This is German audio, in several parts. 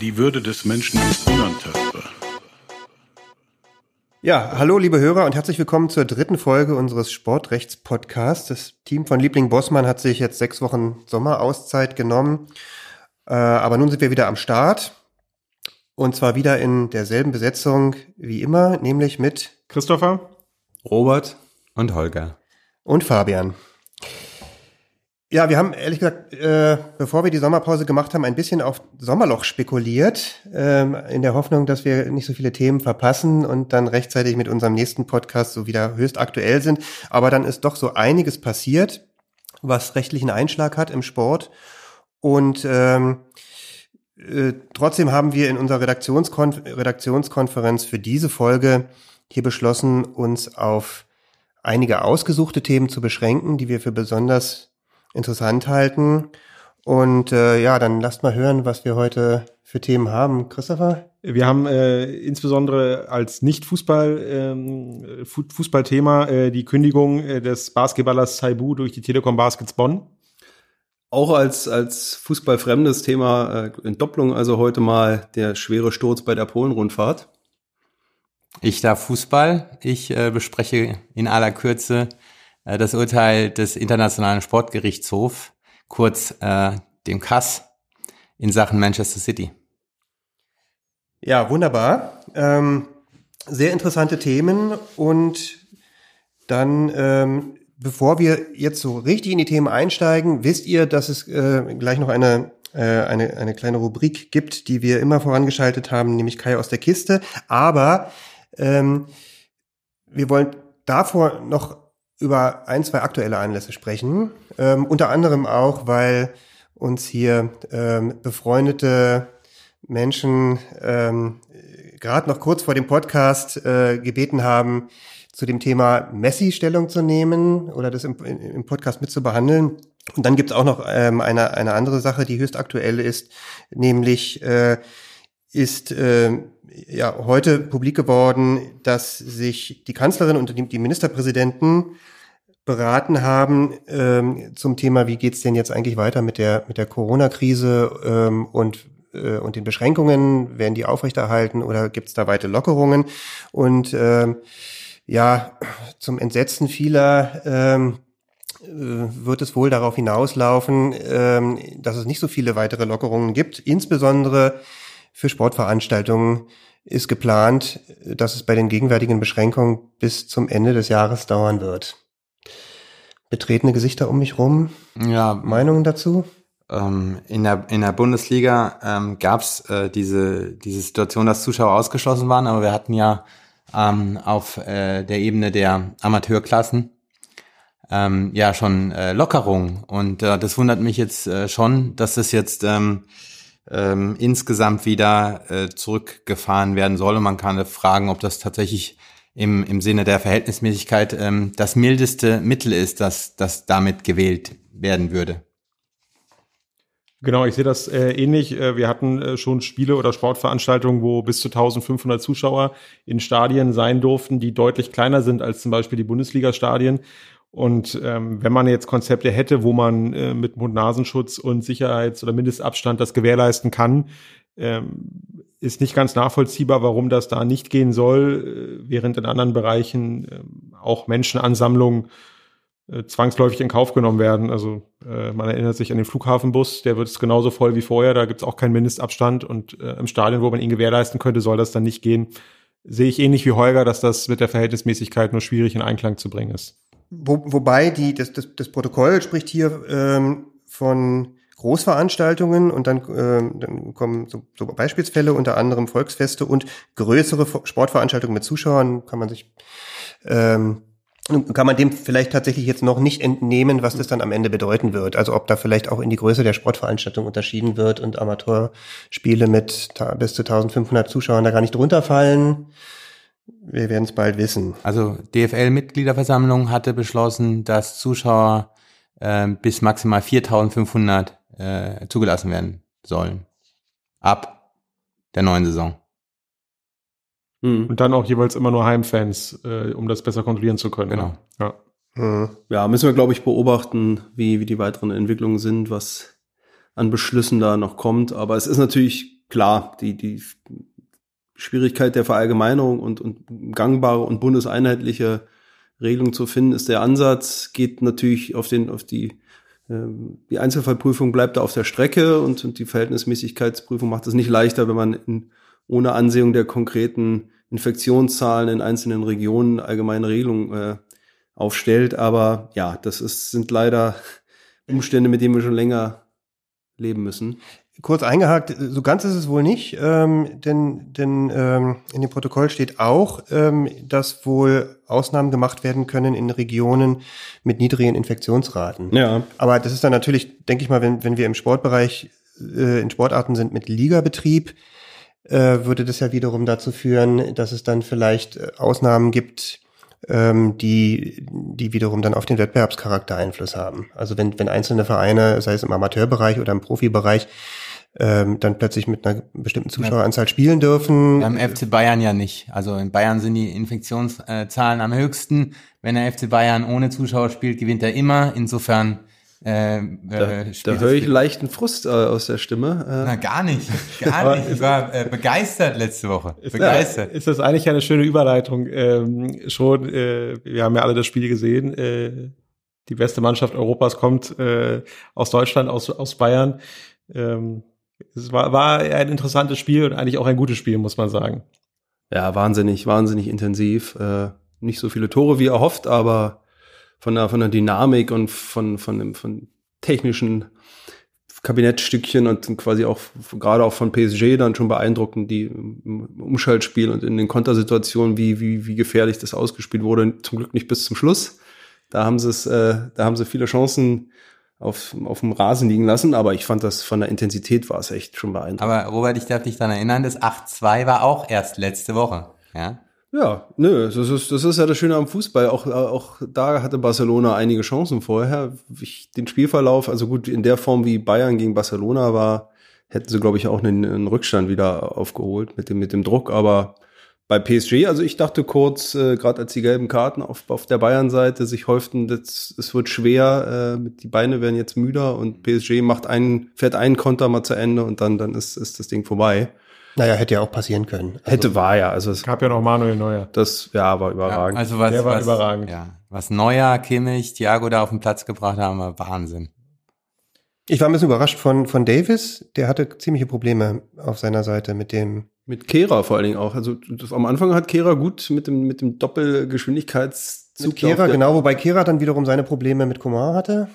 Die Würde des Menschen ist unantastbar. Ja, hallo liebe Hörer und herzlich willkommen zur dritten Folge unseres Sportrechts-Podcasts. Das Team von Liebling Bossmann hat sich jetzt sechs Wochen Sommerauszeit genommen, äh, aber nun sind wir wieder am Start und zwar wieder in derselben Besetzung wie immer, nämlich mit Christopher, Robert und Holger. Und Fabian. Ja, wir haben ehrlich gesagt, äh, bevor wir die Sommerpause gemacht haben, ein bisschen auf Sommerloch spekuliert, ähm, in der Hoffnung, dass wir nicht so viele Themen verpassen und dann rechtzeitig mit unserem nächsten Podcast so wieder höchst aktuell sind. Aber dann ist doch so einiges passiert, was rechtlichen Einschlag hat im Sport. Und ähm, äh, trotzdem haben wir in unserer Redaktionskonf Redaktionskonferenz für diese Folge hier beschlossen, uns auf einige ausgesuchte Themen zu beschränken, die wir für besonders interessant halten. Und äh, ja, dann lasst mal hören, was wir heute für Themen haben. Christopher? Wir haben äh, insbesondere als Nicht-Fußball ähm, Fußballthema äh, die Kündigung äh, des Basketballers Saibu durch die Telekom Baskets Bonn. Auch als, als fußballfremdes Thema äh, Entdopplung, also heute mal der schwere Sturz bei der Polenrundfahrt. Ich darf Fußball. Ich äh, bespreche in aller Kürze äh, das Urteil des Internationalen Sportgerichtshofs, kurz äh, dem CAS, in Sachen Manchester City. Ja, wunderbar. Ähm, sehr interessante Themen und dann, ähm, bevor wir jetzt so richtig in die Themen einsteigen, wisst ihr, dass es äh, gleich noch eine äh, eine, eine kleine Rubrik gibt, die wir immer vorangeschaltet haben, nämlich Kai aus der Kiste. Aber ähm, wir wollen davor noch über ein, zwei aktuelle Anlässe sprechen. Ähm, unter anderem auch, weil uns hier ähm, befreundete Menschen ähm, gerade noch kurz vor dem Podcast äh, gebeten haben, zu dem Thema Messi Stellung zu nehmen oder das im, im Podcast mit zu behandeln. Und dann gibt es auch noch ähm, eine, eine andere Sache, die höchst aktuell ist, nämlich äh, ist äh, ja heute publik geworden, dass sich die Kanzlerin und die Ministerpräsidenten beraten haben ähm, zum Thema, wie geht's denn jetzt eigentlich weiter mit der mit der Corona-Krise ähm, und äh, und den Beschränkungen, werden die aufrechterhalten oder gibt's da weite Lockerungen? Und ähm, ja, zum Entsetzen vieler ähm, äh, wird es wohl darauf hinauslaufen, ähm, dass es nicht so viele weitere Lockerungen gibt. Insbesondere für Sportveranstaltungen ist geplant, dass es bei den gegenwärtigen Beschränkungen bis zum Ende des Jahres dauern wird betretene Gesichter um mich rum. Ja. Meinungen dazu? Ähm, in, der, in der Bundesliga ähm, gab es äh, diese, diese Situation, dass Zuschauer ausgeschlossen waren, aber wir hatten ja ähm, auf äh, der Ebene der Amateurklassen ähm, ja schon äh, Lockerungen. Und äh, das wundert mich jetzt äh, schon, dass das jetzt ähm, ähm, insgesamt wieder äh, zurückgefahren werden soll. Und man kann fragen, ob das tatsächlich im, im Sinne der Verhältnismäßigkeit ähm, das mildeste Mittel ist, das, das damit gewählt werden würde. Genau, ich sehe das äh, ähnlich. Äh, wir hatten äh, schon Spiele oder Sportveranstaltungen, wo bis zu 1500 Zuschauer in Stadien sein durften, die deutlich kleiner sind als zum Beispiel die Bundesliga-Stadien. Und ähm, wenn man jetzt Konzepte hätte, wo man äh, mit Mund-Nasenschutz und Sicherheits- oder Mindestabstand das gewährleisten kann, ähm, ist nicht ganz nachvollziehbar, warum das da nicht gehen soll, äh, während in anderen Bereichen äh, auch Menschenansammlungen äh, zwangsläufig in Kauf genommen werden. Also äh, man erinnert sich an den Flughafenbus, der wird genauso voll wie vorher, da gibt es auch keinen Mindestabstand und äh, im Stadion, wo man ihn gewährleisten könnte, soll das dann nicht gehen. Sehe ich ähnlich wie Holger, dass das mit der Verhältnismäßigkeit nur schwierig in Einklang zu bringen ist. Wo, wobei die, das, das, das Protokoll spricht hier ähm, von Großveranstaltungen und dann, äh, dann kommen so, so Beispielsfälle, unter anderem Volksfeste und größere Sportveranstaltungen mit Zuschauern, kann man sich ähm, kann man dem vielleicht tatsächlich jetzt noch nicht entnehmen, was das dann am Ende bedeuten wird. Also ob da vielleicht auch in die Größe der Sportveranstaltung unterschieden wird und Amateurspiele mit bis zu 1500 Zuschauern da gar nicht drunter fallen. Wir werden es bald wissen. Also DFL-Mitgliederversammlung hatte beschlossen, dass Zuschauer äh, bis maximal 4.500 äh, zugelassen werden sollen. Ab der neuen Saison. Hm. Und dann auch jeweils immer nur Heimfans, äh, um das besser kontrollieren zu können. Genau. Ne? Ja. Hm. Ja, müssen wir, glaube ich, beobachten, wie, wie die weiteren Entwicklungen sind, was an Beschlüssen da noch kommt. Aber es ist natürlich klar, die, die Schwierigkeit der Verallgemeinerung und, und gangbare und bundeseinheitliche Regelung zu finden, ist der Ansatz, geht natürlich auf den, auf die, ähm, die Einzelfallprüfung bleibt da auf der Strecke und, und die Verhältnismäßigkeitsprüfung macht es nicht leichter, wenn man in, ohne Ansehung der konkreten Infektionszahlen in einzelnen Regionen allgemeine Regelungen äh, aufstellt. Aber ja, das ist, sind leider Umstände, mit denen wir schon länger leben müssen. Kurz eingehakt, so ganz ist es wohl nicht, ähm, denn, denn ähm, in dem Protokoll steht auch, ähm, dass wohl Ausnahmen gemacht werden können in Regionen mit niedrigen Infektionsraten. Ja. Aber das ist dann natürlich, denke ich mal, wenn, wenn wir im Sportbereich äh, in Sportarten sind mit Ligabetrieb, äh, würde das ja wiederum dazu führen, dass es dann vielleicht äh, Ausnahmen gibt, ähm, die, die wiederum dann auf den Wettbewerbscharakter Einfluss haben. Also wenn, wenn einzelne Vereine, sei es im Amateurbereich oder im Profibereich, ähm, dann plötzlich mit einer bestimmten Zuschaueranzahl spielen dürfen. Beim FC Bayern ja nicht. Also in Bayern sind die Infektionszahlen am höchsten. Wenn der FC Bayern ohne Zuschauer spielt, gewinnt er immer. Insofern äh, Da, äh, da höre das- ich leichten Frust äh, aus der Stimme. Na, Äh, gar nicht. Gar nicht. Ich war äh, begeistert letzte Woche. Begeistert. Ist das eigentlich eine schöne Überleitung? Ähm, schon, äh, wir haben ja alle das Spiel gesehen. Äh, die beste Mannschaft Europas kommt äh, aus Deutschland, aus, aus Bayern. Ähm, es war, war ein interessantes Spiel und eigentlich auch ein gutes Spiel, muss man sagen. ja, wahnsinnig, wahnsinnig intensiv. Äh, nicht so viele Tore wie erhofft, aber von der, von der Dynamik und von, von dem, von technischen Kabinettstückchen und quasi auch gerade auch von PSG dann schon beeindruckend, die im Umschaltspiel und in den Kontersituationen, wie, wie, wie gefährlich das ausgespielt wurde. Zum Glück nicht bis zum Schluss. Da haben sie es, äh, da haben sie viele Chancen auf, auf dem Rasen liegen lassen, aber ich fand das von der Intensität war es echt schon beeindruckend. Aber Robert, ich darf dich daran erinnern, das 8-2 war auch erst letzte Woche. Ja. Ja, nö, das ist, das ist ja das Schöne am Fußball. Auch, auch da hatte Barcelona einige Chancen vorher. Ich, den Spielverlauf, also gut, in der Form wie Bayern gegen Barcelona war, hätten sie, glaube ich, auch einen, einen Rückstand wieder aufgeholt mit dem, mit dem Druck. Aber bei PSG, also ich dachte kurz, äh, gerade als die gelben Karten auf, auf der Bayern-Seite sich häuften, das, es wird schwer, äh, die Beine werden jetzt müder und PSG macht einen, fährt einen Konter mal zu Ende und dann, dann ist, ist das Ding vorbei. Naja, hätte ja auch passieren können. Also, Hätte war ja, also es, Gab ja noch Manuel Neuer. das, ja, war ja überragend. also was, Der war was, überragend. Ja, was Neuer, Kimmich, Thiago da auf den Platz gebracht haben, war Wahnsinn. Ich war ein bisschen überrascht von, von Davis. Der hatte ziemliche Probleme auf seiner Seite mit dem. Mit Kehra vor allen Dingen auch. Also das, am Anfang hat Kehra gut mit dem, mit dem Doppelgeschwindigkeitszug. Mit Kehra, der- genau, wobei Kehra dann wiederum seine Probleme mit Komar hatte.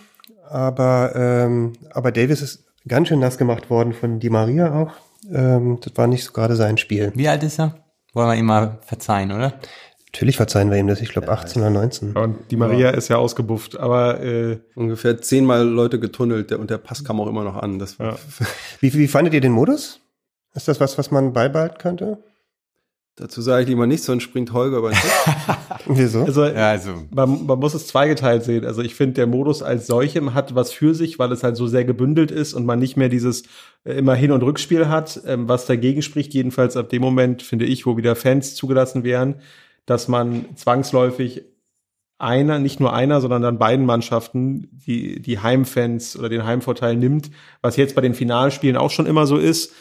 Aber, ähm, aber Davis ist ganz schön nass gemacht worden von Di Maria auch. Ähm, das war nicht so gerade sein Spiel. Wie alt ist er? Wollen wir ihm mal verzeihen, oder? Natürlich verzeihen wir ihm das, ich glaube 18 oder 19. Und die Maria ist ja ausgebufft, aber äh, Ungefähr zehnmal Leute getunnelt der, und der Pass kam auch immer noch an. Das war, Ja. Wie, wie fandet ihr den Modus? Ist das was, was man beibehalten könnte? Dazu sage ich lieber nichts, sonst springt Holger über den Tisch. Wieso? also Ja, also. man, man muss es zweigeteilt sehen. Also ich finde, der Modus als solchem hat was für sich, weil es halt so sehr gebündelt ist und man nicht mehr dieses äh, immer Hin- und Rückspiel hat, ähm, was dagegen spricht, jedenfalls ab dem Moment, finde ich, wo wieder Fans zugelassen wären, dass man zwangsläufig einer, nicht nur einer, sondern dann beiden Mannschaften die, die Heimfans oder den Heimvorteil nimmt, was jetzt bei den Finalspielen auch schon immer so ist.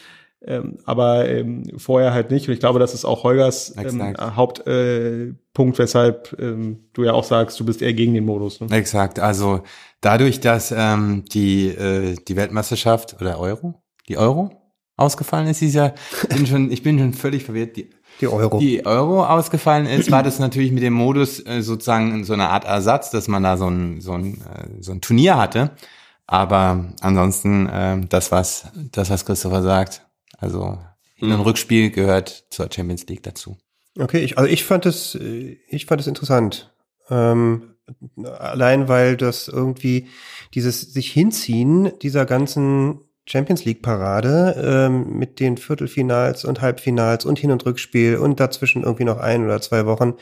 Ähm, aber ähm, vorher halt nicht. Und ich glaube, das ist auch Holgers ähm. Hauptpunkt, äh, Punkt, weshalb ähm, du ja auch sagst, du bist eher gegen den Modus. Ne? Exakt. Also dadurch, dass ähm, die, äh, die Weltmeisterschaft oder Euro, die Euro ausgefallen ist, ist ja, bin schon, ich bin schon völlig verwirrt. Die, Die Euro. die Euro ausgefallen ist, war das natürlich mit dem Modus äh, sozusagen so eine Art Ersatz, dass man da so ein, so ein, äh, so ein Turnier hatte. Aber ansonsten, äh, das, was, das, was Christopher sagt, also Hin- und Rückspiel gehört zur Champions League dazu. Okay, ich, also ich fand es, ich fand es interessant. Ähm, allein weil das irgendwie dieses sich hinziehen dieser ganzen Champions League Parade ähm, mit den Viertelfinals und Halbfinals und Hin- und Rückspiel und dazwischen irgendwie noch ein oder zwei Wochen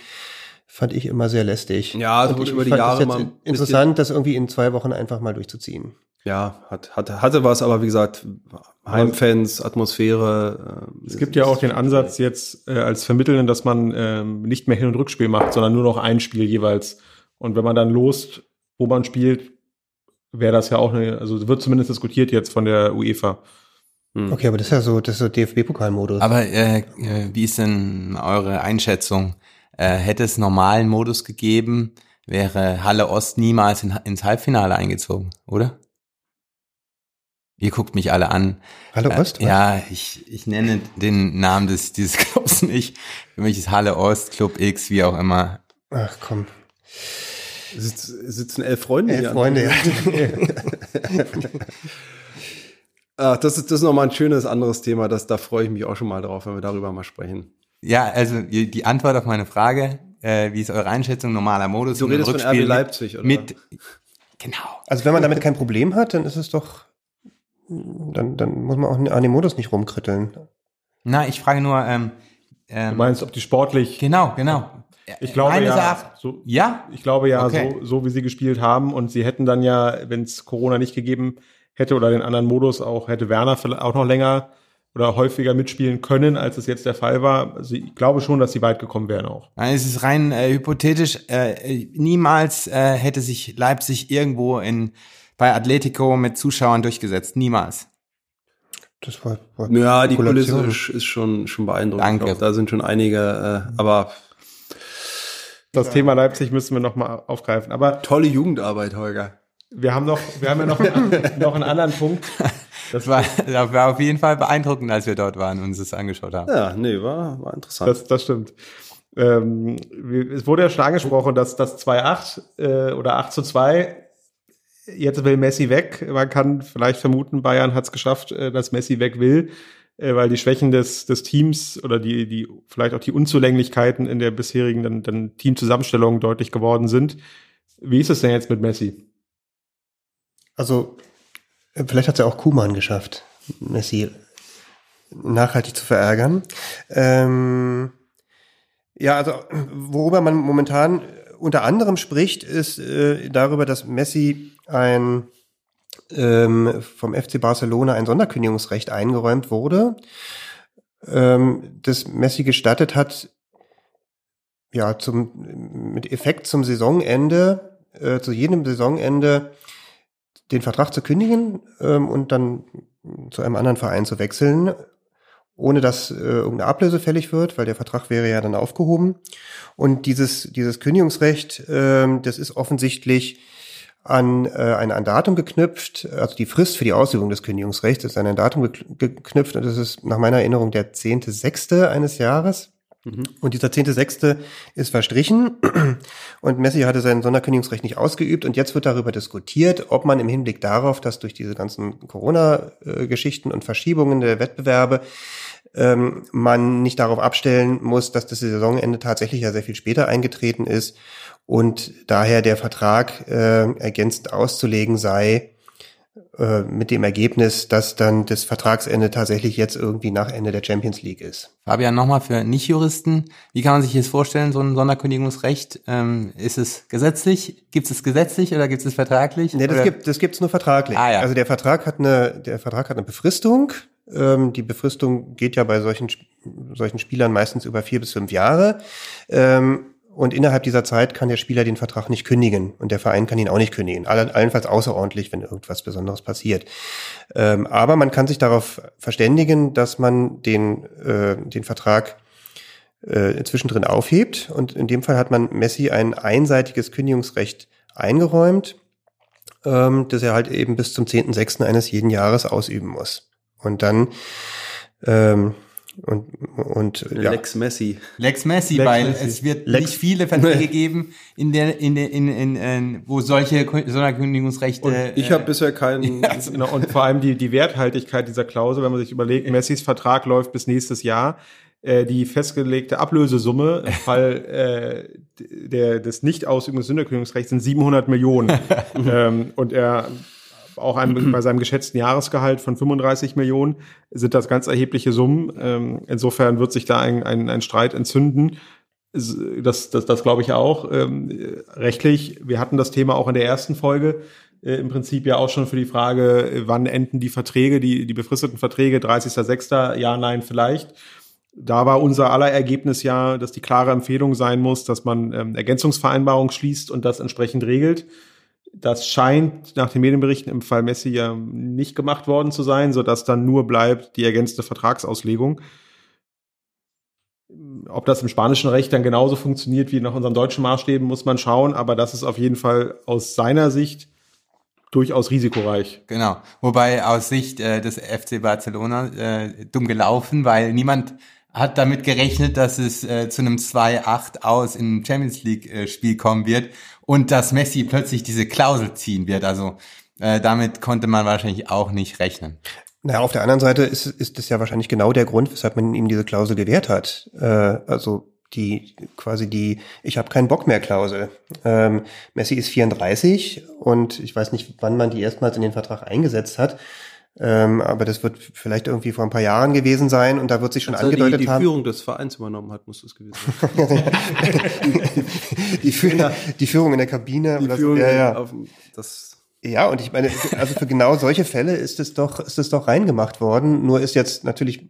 fand ich immer sehr lästig. Ja, es Und wurde ich über die fand Jahre mal interessant, das irgendwie in zwei Wochen einfach mal durchzuziehen. Ja, hat, hat, hatte was, aber wie gesagt, Heimfans, Atmosphäre. äh, Es gibt ja auch den Ansatz jetzt äh, als Vermittelnden, dass man ähm, nicht mehr Hin- und Rückspiel macht, sondern nur noch ein Spiel jeweils. Und wenn man dann lost, wo man spielt, wäre das ja auch eine, also wird zumindest diskutiert jetzt von der UEFA. Hm. Okay, aber das ist ja so, das ist so DFB-Pokalmodus. Aber äh, äh, wie ist denn eure Einschätzung? Äh, hätte es normalen Modus gegeben, wäre Halle Ost niemals in, ins Halbfinale eingezogen, oder? Ihr guckt mich alle an. Halle Äh, Ost? was? ja, ich, ich nenne den Namen des, dieses Clubs nicht. Für mich ist Halle Ost, Club X, wie auch immer. Ach komm. Sitz, sitzen elf Freunde Elf hier. Freunde, ja. Ach, das ist, das ist nochmal ein schönes anderes Thema. Das, da freue ich mich auch schon mal drauf, wenn wir darüber mal sprechen. Ja, also die Antwort auf meine Frage, äh, wie ist eure Einschätzung normaler Modus? Du redest von RB Leipzig, oder? Mit, genau. Also wenn man damit kein Problem hat, dann ist es doch, dann, dann muss man auch an dem Modus nicht rumkritteln. Na, ich frage nur, ähm, Du ähm, meinst, ob die sportlich, genau, genau. ich glaube Meines ja, so, Ja? ich glaube ja, Okay. so, so wie sie gespielt haben und sie hätten dann ja, wenn es Corona nicht gegeben hätte oder den anderen Modus auch, hätte Werner vielleicht auch noch länger oder häufiger mitspielen können, als es jetzt der Fall war. Also ich glaube schon, dass sie weit gekommen wären auch. Nein, es ist rein äh, hypothetisch. Äh, niemals äh, hätte sich Leipzig irgendwo in bei Atletico mit Zuschauern durchgesetzt. Niemals. Das war, war Ja, die. Kulisse ist, ist schon, schon beeindruckend. Danke. Glaub, Da sind schon einige, äh, aber Das Thema Leipzig müssen wir noch mal aufgreifen. Aber tolle Jugendarbeit, Holger. wir haben noch, wir haben ja noch, noch einen anderen Punkt. Das war, das war auf jeden Fall beeindruckend, als wir dort waren und uns das angeschaut haben. Ja, nee, war, war interessant. Das, das stimmt. Ähm, es wurde ja schon angesprochen, dass das 2-8 äh, oder 8 zu 2, jetzt will Messi weg. Man kann vielleicht vermuten, Bayern hat es geschafft, äh, dass Messi weg will, äh, weil die Schwächen des, des Teams oder die, die vielleicht auch die Unzulänglichkeiten in der bisherigen dann, dann Teamzusammenstellung deutlich geworden sind. Wie ist es denn jetzt mit Messi? Also, vielleicht hat es ja auch Kuman geschafft, Messi nachhaltig zu verärgern. Ähm, ja, also, worüber man momentan unter anderem spricht, ist äh, darüber, dass Messi ein ähm, vom FC Barcelona ein Sonderkündigungsrecht eingeräumt wurde, ähm, das Messi gestattet hat, ja, zum, mit Effekt zum Saisonende, äh, zu jedem Saisonende den Vertrag zu kündigen ähm, und dann zu einem anderen Verein zu wechseln, ohne dass äh, irgendeine Ablöse fällig wird, weil der Vertrag wäre ja dann aufgehoben. Und dieses, dieses Kündigungsrecht, ähm, das ist offensichtlich an äh, ein, ein Datum geknüpft, also die Frist für die Ausübung des Kündigungsrechts ist an ein Datum gekn- geknüpft und das ist nach meiner Erinnerung der 10.6. eines Jahres. Und dieser 10.6. ist verstrichen und Messi hatte sein Sonderkündigungsrecht nicht ausgeübt und jetzt wird darüber diskutiert, ob man im Hinblick darauf, dass durch diese ganzen Corona-Geschichten und Verschiebungen der Wettbewerbe ähm, man nicht darauf abstellen muss, dass das Saisonende tatsächlich ja sehr viel später eingetreten ist und daher der Vertrag äh, ergänzend auszulegen sei äh, mit dem Ergebnis, dass dann das Vertragsende tatsächlich jetzt irgendwie nach Ende der Champions League ist. Fabian, nochmal für Nichtjuristen. Wie kann man sich das vorstellen, so ein Sonderkündigungsrecht? Ähm, ist es gesetzlich? Gibt es gesetzlich oder gibt es vertraglich? Nee, das Oder- gibt das gibt's nur vertraglich. Ah, ja. Also der Vertrag hat eine der Vertrag hat eine Befristung. Ähm, die Befristung geht ja bei solchen solchen Spielern meistens über vier bis fünf Jahre. Ähm, und innerhalb dieser Zeit kann der Spieler den Vertrag nicht kündigen und der Verein kann ihn auch nicht kündigen. Alle- Allenfalls außerordentlich, wenn irgendwas Besonderes passiert. Ähm, aber man kann sich darauf verständigen, dass man den äh, den Vertrag äh, zwischendrin aufhebt. Und in dem Fall hat man Messi ein einseitiges Kündigungsrecht eingeräumt, ähm, das er halt eben bis zum 10.6. eines jeden Jahres ausüben muss. Und dann ähm, und, und ja. Lex Messi. Lex Messi, Lex weil Messi. es wird Lex- nicht viele Verträge geben, in der, in der, in, in, in, wo solche Kü- Sonderkündigungsrechte. Ich habe bisher keinen. Genau, und vor allem die, die Werthaltigkeit dieser Klausel, wenn man sich überlegt, Messis Vertrag läuft bis nächstes Jahr. äh, die festgelegte Ablösesumme im Fall äh, der, des Nicht-Ausübung des Sünderkündigungsrechts sind 700 Millionen. ähm, und er auch einem, bei seinem geschätzten Jahresgehalt von 35 Millionen sind das ganz erhebliche Summen. Ähm, insofern wird sich da ein, ein, ein Streit entzünden. Das, das, das glaube ich auch. Ähm, rechtlich, wir hatten das Thema auch in der ersten Folge äh, im Prinzip ja auch schon für die Frage, wann enden die Verträge, die, die befristeten Verträge, 30.06. Ja, nein, vielleicht. Da war unser aller Ergebnis ja, dass die klare Empfehlung sein muss, dass man ähm, Ergänzungsvereinbarungen schließt und das entsprechend regelt. Das scheint nach den Medienberichten im Fall Messi ja nicht gemacht worden zu sein, so dass dann nur bleibt die ergänzte Vertragsauslegung. Ob das im spanischen Recht dann genauso funktioniert wie nach unseren deutschen Maßstäben, muss man schauen, aber das ist auf jeden Fall aus seiner Sicht durchaus risikoreich. Genau. Wobei aus Sicht äh, des FC Barcelona äh, dumm gelaufen, weil niemand hat damit gerechnet, dass es äh, zu einem 2-8 aus im Champions League äh, Spiel kommen wird und dass Messi plötzlich diese Klausel ziehen wird. Also äh, damit konnte man wahrscheinlich auch nicht rechnen. Naja, auf der anderen Seite ist, ist das ja wahrscheinlich genau der Grund, weshalb man ihm diese Klausel gewährt hat. Äh, also die quasi die Ich habe keinen Bock mehr Klausel. Ähm, Messi ist 34 und ich weiß nicht, wann man die erstmals in den Vertrag eingesetzt hat. Ähm, aber das wird vielleicht irgendwie vor ein paar Jahren gewesen sein und da wird sich schon Als er angedeutet die, die haben. Führung des Vereins übernommen hat, muss das gewesen sein. die, Führung, die Führung in der Kabine. Die so. Führung ja, ja. auf das ja, und ich meine, also für genau solche Fälle ist es doch, ist es doch reingemacht worden. Nur ist jetzt natürlich,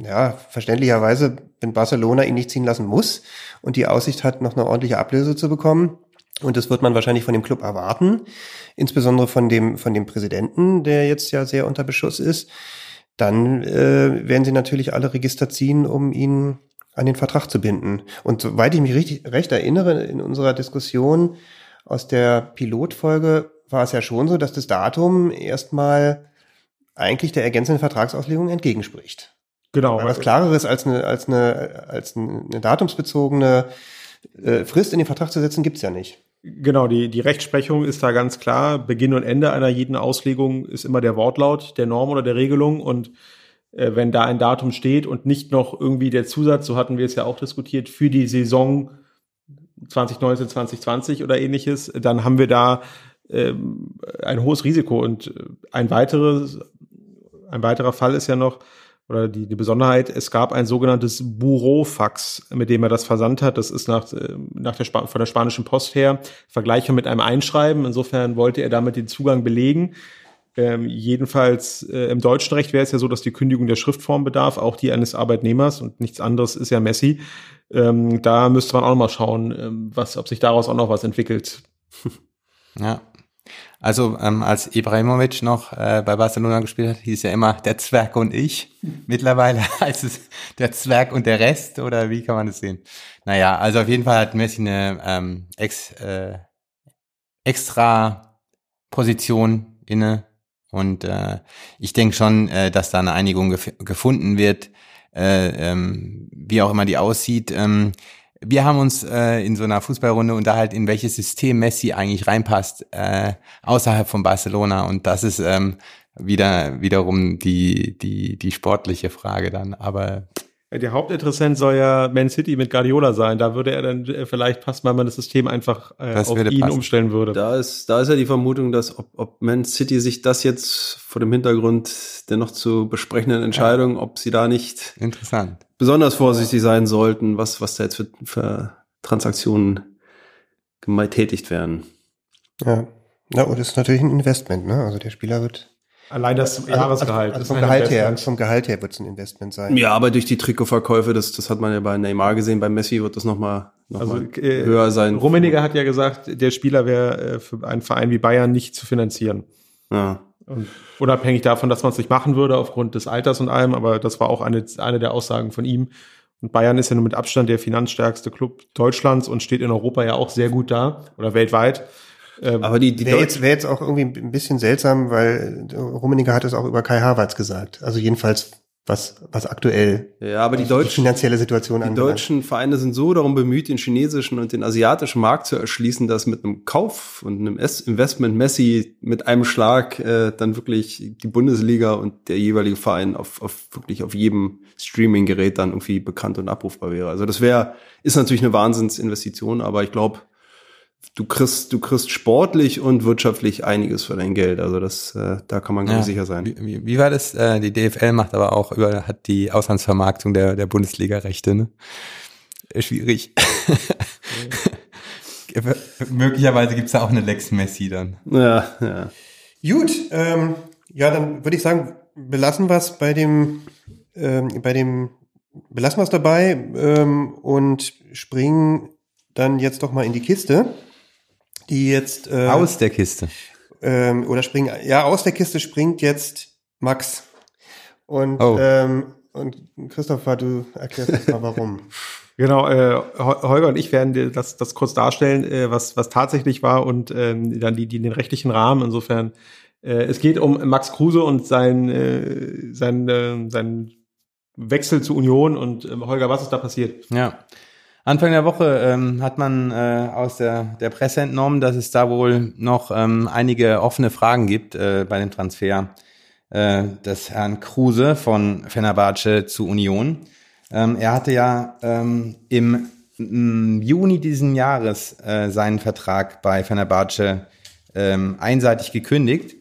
ja, verständlicherweise, wenn Barcelona ihn nicht ziehen lassen muss und die Aussicht hat, noch eine ordentliche Ablöse zu bekommen, und das wird man wahrscheinlich von dem Club erwarten, insbesondere von dem, von dem Präsidenten, der jetzt ja sehr unter Beschuss ist. Dann äh, werden sie natürlich alle Register ziehen, um ihn an den Vertrag zu binden. Und soweit ich mich richtig, recht erinnere, in unserer Diskussion aus der Pilotfolge war es ja schon so, dass das Datum erstmal eigentlich der ergänzenden Vertragsauslegung entgegenspricht. Genau. Weil was klareres als eine, als eine, als eine datumsbezogene äh, Frist in den Vertrag zu setzen, gibt's ja nicht. Genau, die, die Rechtsprechung ist da ganz klar. Beginn und Ende einer jeden Auslegung ist immer der Wortlaut der Norm oder der Regelung. Und äh, wenn da ein Datum steht und nicht noch irgendwie der Zusatz, so hatten wir es ja auch diskutiert, für die Saison 2019, 2020 oder ähnliches, dann haben wir da ähm, ein hohes Risiko. Und äh, ein weiteres, ein weiterer Fall ist ja noch, oder die, die Besonderheit, es gab ein sogenanntes Bureaufax, mit dem er das versandt hat. Das ist nach, äh, nach der Sp von der spanischen Post her vergleichbar mit einem Einschreiben. Insofern wollte er damit den Zugang belegen. Ähm, jedenfalls äh, im deutschen Recht wäre es ja so, dass die Kündigung der Schriftform bedarf, auch die eines Arbeitnehmers und nichts anderes ist ja Messi. Ähm, da müsste man auch noch mal schauen, ähm, was, ob sich daraus auch noch was entwickelt. Ja. Also ähm, als Ibrahimovic noch äh, bei Barcelona gespielt hat, hieß ja immer der Zwerg und ich. Mittlerweile heißt es der Zwerg und der Rest oder wie kann man das sehen? Naja, also auf jeden Fall hat Messi eine ähm, ex, äh, extra Position inne und äh, ich denke schon, äh, dass da eine Einigung gef gefunden wird, äh, ähm, wie auch immer die aussieht. Ähm, wir haben uns äh, in so einer Fußballrunde unterhalten, in welches System Messi eigentlich reinpasst äh, außerhalb von Barcelona und das ist ähm, wieder wiederum die die die sportliche Frage dann. Aber der Hauptinteressent soll ja Man City mit Guardiola sein. Da würde er dann äh, vielleicht passen, weil man das System einfach äh, Das auf ihn passen. umstellen würde. Da ist, da ist ja die Vermutung, dass ob, ob Man City sich das jetzt vor dem Hintergrund der noch zu besprechenden Entscheidung, ob sie da nicht interessant. besonders vorsichtig sein sollten, was, was da jetzt für, für Transaktionen getätigt werden. Ja. Na, und das ist natürlich ein Investment, ne? Also der Spieler wird Allein das Jahresgehalt. Also, also ist vom Gehalt her, vom Gehalt her wird es ein Investment sein. Ja, aber durch die Trikotverkäufe, das, das hat man ja bei Neymar gesehen, bei Messi wird das nochmal noch Also mal äh, höher sein. Rummeniger hat ja gesagt, der Spieler wäre äh, für einen Verein wie Bayern nicht zu finanzieren. Ja. Und unabhängig davon, dass man es nicht machen würde aufgrund des Alters und allem, aber das war auch eine, eine der Aussagen von ihm. Und Bayern ist ja nur mit Abstand der finanzstärkste Club Deutschlands und steht in Europa ja auch sehr gut da oder weltweit. Ähm, Aber die, die Wäre jetzt, wär jetzt auch irgendwie ein bisschen seltsam, weil Rummeniger hat es auch über Kai Havertz gesagt. Also jedenfalls was, was aktuell Ja, aber die die deutschen, finanzielle Situation die anbelangt. deutschen Vereine sind so darum bemüht, den chinesischen und den asiatischen Markt zu erschließen, dass mit einem Kauf und einem Es- Investment Messi mit einem Schlag äh, dann wirklich die Bundesliga und der jeweilige Verein auf, auf wirklich auf jedem Streaming-Gerät dann irgendwie bekannt und abrufbar wäre. Also das wäre, ist natürlich eine Wahnsinnsinvestition, aber ich glaube, du kriegst, du kriegst sportlich und wirtschaftlich einiges für dein Geld. Also das, äh, da kann man ganz sicher sein. Wie, wie, wie war das? Äh, die DFL macht aber auch über, hat die Auslandsvermarktung der, der Bundesliga-Rechte, ne? Äh, Schwierig. Möglicherweise gibt's da auch eine Lex Messi dann. Ja, ja. Gut, ähm, ja, dann würde ich sagen, belassen wir es bei dem, ähm, bei dem, belassen wir es dabei ähm, und springen dann jetzt doch mal in die Kiste, die jetzt äh, Aus der Kiste. ähm, oder springen, ja, aus der Kiste springt jetzt Max. Und, Oh. ähm, und Christopher, du erklärst jetzt mal warum. Genau, äh, Ho- Holger und ich werden dir das, das kurz darstellen, äh, was, was tatsächlich war und ähm, dann die, die den rechtlichen Rahmen. Insofern, äh, es geht um Max Kruse und sein, äh, sein, äh, sein Wechsel zur Union. Und ähm, Holger, was ist da passiert? Ja. Anfang der Woche ähm, hat man äh, aus der, der Presse entnommen, dass es da wohl noch ähm, einige offene Fragen gibt äh, bei dem Transfer äh, des Herrn Kruse von Fenerbahce zu Union. Ähm, er hatte ja ähm, im, im Juni diesen Jahres äh, seinen Vertrag bei Fenerbahce ähm, einseitig gekündigt.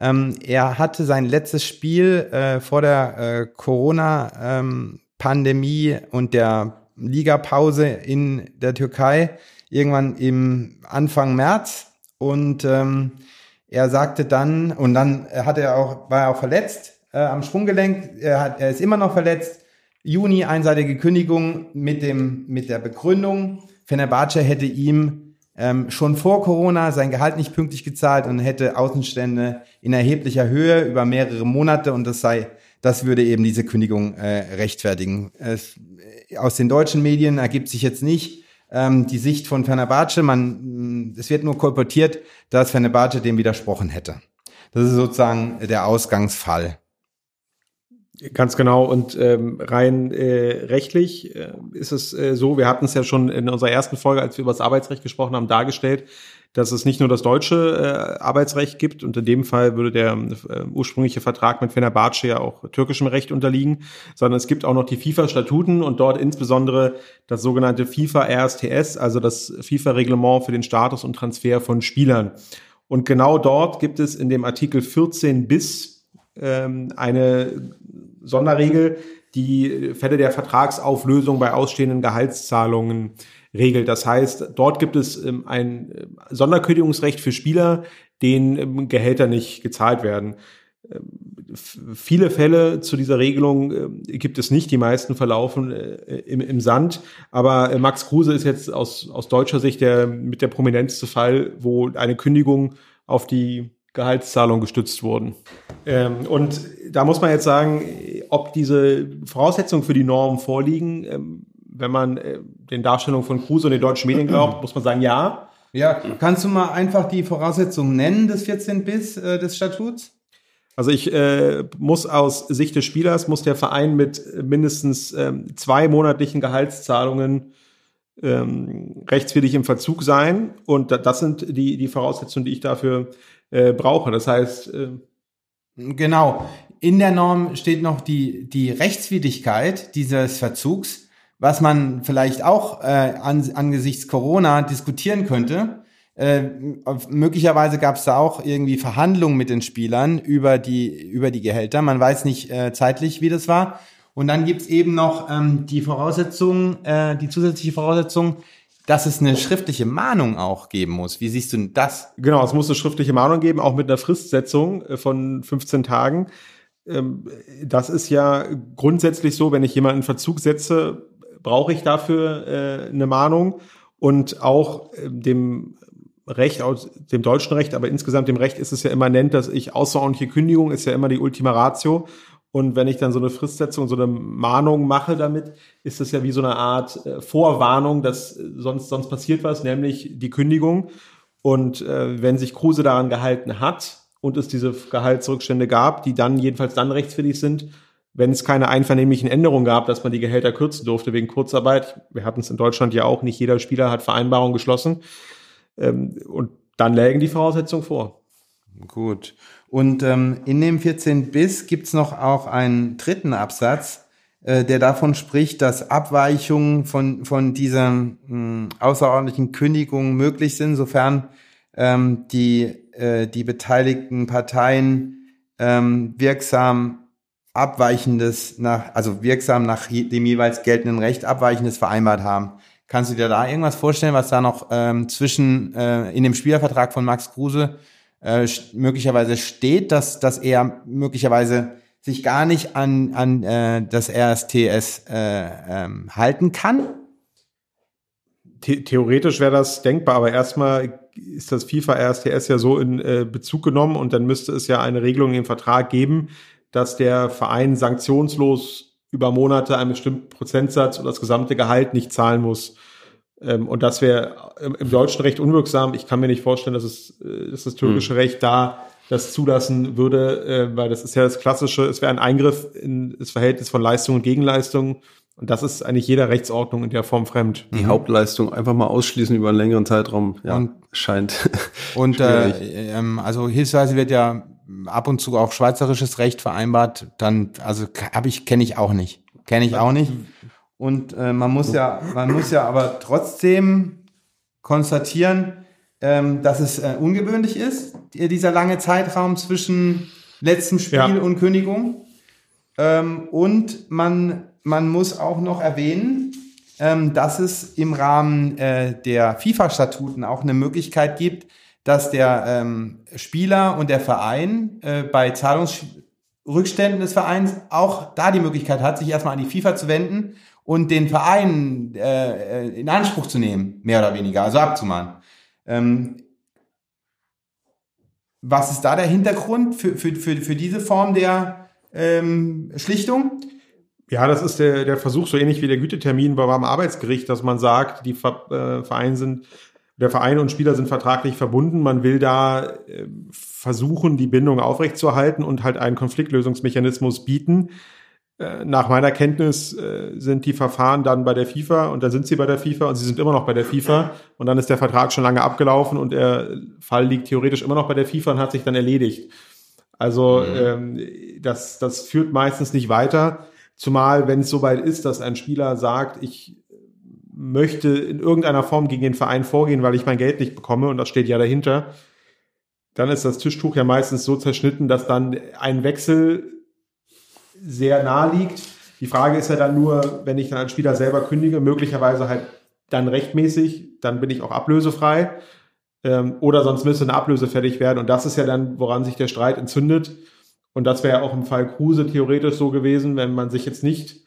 Ähm, er hatte sein letztes Spiel äh, vor der äh, Corona-Pandemie und der Ligapause in der Türkei irgendwann im Anfang März. Und ähm, er sagte dann und dann hat er auch war er auch verletzt äh, am Sprunggelenk. Er, hat, er ist immer noch verletzt. Juni einseitige Kündigung mit dem mit der Begründung Fenerbahce hätte ihm ähm, schon vor Corona sein Gehalt nicht pünktlich gezahlt und hätte Außenstände in erheblicher Höhe über mehrere Monate und das sei, das würde eben diese Kündigung äh, rechtfertigen. Es, aus den deutschen Medien ergibt sich jetzt nicht ähm, die Sicht von Fenerbahce. Man, mh, es wird nur kolportiert, dass Fenerbahce dem widersprochen hätte. Das ist sozusagen der Ausgangsfall. Ganz genau. Und ähm, rein äh, rechtlich äh, ist es äh, so, wir hatten es ja schon in unserer ersten Folge, als wir über das Arbeitsrecht gesprochen haben, dargestellt, dass es nicht nur das deutsche äh, Arbeitsrecht gibt und in dem Fall würde der äh, ursprüngliche Vertrag mit Fenerbahce ja auch türkischem Recht unterliegen, sondern es gibt auch noch die FIFA-Statuten und dort insbesondere das sogenannte FIFA-RSTS, also das FIFA-Reglement für den Status und Transfer von Spielern. Und genau dort gibt es in dem Artikel 14 bis ähm, eine Sonderregel, die Fälle der Vertragsauflösung bei ausstehenden Gehaltszahlungen regelt. Das heißt, dort gibt es ähm, ein äh, Sonderkündigungsrecht für Spieler, denen ähm, Gehälter nicht gezahlt werden. Ähm, Viele Fälle zu dieser Regelung äh, gibt es nicht. Die meisten verlaufen äh, im, im Sand. Aber äh, Max Kruse ist jetzt aus, aus deutscher Sicht der mit der prominenteste Fall, wo eine Kündigung auf die Gehaltszahlung gestützt wurden. Ähm, und da muss man jetzt sagen, ob diese Voraussetzungen für die Norm vorliegen, ähm, wenn man äh, den Darstellungen von Kruse und den deutschen Medien glaubt, muss man sagen, ja. Ja, kannst du mal einfach die Voraussetzungen nennen des 14 bis äh, des Statuts? Also ich äh, muss aus Sicht des Spielers, muss der Verein mit mindestens ähm, zwei monatlichen Gehaltszahlungen ähm, rechtswidrig im Verzug sein. Und da, das sind die, die Voraussetzungen, die ich dafür äh, brauche. Das heißt, äh, Genau. In der Norm steht noch die, die Rechtswidrigkeit dieses Verzugs, was man vielleicht auch äh, an, angesichts Corona diskutieren könnte. Äh, möglicherweise gab es da auch irgendwie Verhandlungen mit den Spielern über die, über die Gehälter. Man weiß nicht äh, zeitlich, wie das war. Und dann gibt's eben noch ähm, die Voraussetzung, äh, die zusätzliche Voraussetzung, dass es eine schriftliche Mahnung auch geben muss. Wie siehst du das? Genau, es muss eine schriftliche Mahnung geben, auch mit einer Fristsetzung äh, von 15 Tagen. Ähm, Das ist ja grundsätzlich so, wenn ich jemanden in Verzug setze, brauche ich dafür äh, eine Mahnung und auch äh, dem Recht, aus dem deutschen Recht, aber insgesamt dem Recht ist es ja immanent, dass ich außerordentliche Kündigung ist ja immer die Ultima Ratio. Und wenn ich dann so eine Fristsetzung, so eine Mahnung mache damit, ist das ja wie so eine Art äh, Vorwarnung, dass sonst, sonst passiert was, nämlich die Kündigung. Und äh, wenn sich Kruse daran gehalten hat und es diese Gehaltsrückstände gab, die dann jedenfalls dann rechtswidrig sind, wenn es keine einvernehmlichen Änderungen gab, dass man die Gehälter kürzen durfte wegen Kurzarbeit. Wir hatten es in Deutschland ja auch, nicht jeder Spieler hat Vereinbarungen geschlossen. Ähm, und dann lägen die Voraussetzungen vor. Gut. Und ähm, in dem 14 bis gibt's noch auch einen dritten Absatz, äh, der davon spricht, dass Abweichungen von, von dieser mh, außerordentlichen Kündigung möglich sind, sofern ähm, die, äh, die beteiligten Parteien ähm, wirksam abweichendes nach, also wirksam nach dem jeweils geltenden Recht abweichendes vereinbart haben. Kannst du dir da irgendwas vorstellen, was da noch ähm, zwischen äh, in dem Spielervertrag von Max Kruse äh, möglicherweise steht, dass, dass er möglicherweise sich gar nicht an, an äh, das RSTS äh, ähm, halten kann? The theoretisch wäre das denkbar, aber erstmal ist das FIFA RSTS ja so in äh, Bezug genommen und dann müsste es ja eine Regelung im Vertrag geben, dass der Verein sanktionslos über Monate einen bestimmten Prozentsatz oder das gesamte Gehalt nicht zahlen muss. Ähm, und das wäre im, im, deutschen Recht unwirksam. Ich kann mir nicht vorstellen, dass, es, äh, dass das türkische hm. Recht da das zulassen würde, äh, weil das ist ja das Klassische, es wäre ein Eingriff in das Verhältnis von Leistung und Gegenleistung. Und das ist eigentlich jeder Rechtsordnung in der Form fremd. Die mhm. Hauptleistung einfach mal ausschließen über einen längeren Zeitraum, ja, und, scheint. Und äh, ähm, also hilfsweise wird ja ab und zu auch schweizerisches Recht vereinbart. Dann, also habe ich, kenne ich auch nicht, kenne ich auch nicht. Und äh, man muss ja, man muss ja aber trotzdem konstatieren, ähm, dass es äh, ungewöhnlich ist, dieser lange Zeitraum zwischen letztem Spiel ja. und Kündigung. Ähm, und man, man muss auch noch erwähnen, ähm, dass es im Rahmen äh, der FIFA-Statuten auch eine Möglichkeit gibt, dass der ähm, Spieler und der Verein äh, bei Zahlungsrückständen des Vereins auch da die Möglichkeit hat, sich erstmal an die FIFA zu wenden und den Verein äh, in Anspruch zu nehmen, mehr oder weniger, also abzumahnen. Ähm, was ist da der Hintergrund für, für, für, für diese Form der ähm, Schlichtung? Ja, das ist der, der Versuch, so ähnlich wie der Gütetermin beim Arbeitsgericht, dass man sagt, die äh, Vereine sind, der Verein und Spieler sind vertraglich verbunden. Man will da äh, versuchen, die Bindung aufrechtzuerhalten und halt einen Konfliktlösungsmechanismus bieten, äh, nach meiner Kenntnis äh, sind die Verfahren dann bei der FIFA und dann sind sie bei der FIFA und sie sind immer noch bei der FIFA und dann ist der Vertrag schon lange abgelaufen und der Fall liegt theoretisch immer noch bei der FIFA und hat sich dann erledigt. Also mhm. ähm, das, das führt meistens nicht weiter, zumal wenn es soweit ist, dass ein Spieler sagt, ich möchte in irgendeiner Form gegen den Verein vorgehen, weil ich mein Geld nicht bekomme und das steht ja dahinter, dann ist das Tischtuch ja meistens so zerschnitten, dass dann ein Wechsel sehr nahe liegt. Die Frage ist ja dann nur, wenn ich dann als Spieler selber kündige, möglicherweise halt dann rechtmäßig, dann bin ich auch ablösefrei. Ähm, oder sonst müsste eine Ablöse fertig werden. Und das ist ja dann, woran sich der Streit entzündet. Und das wäre auch im Fall Kruse theoretisch so gewesen, wenn man sich jetzt nicht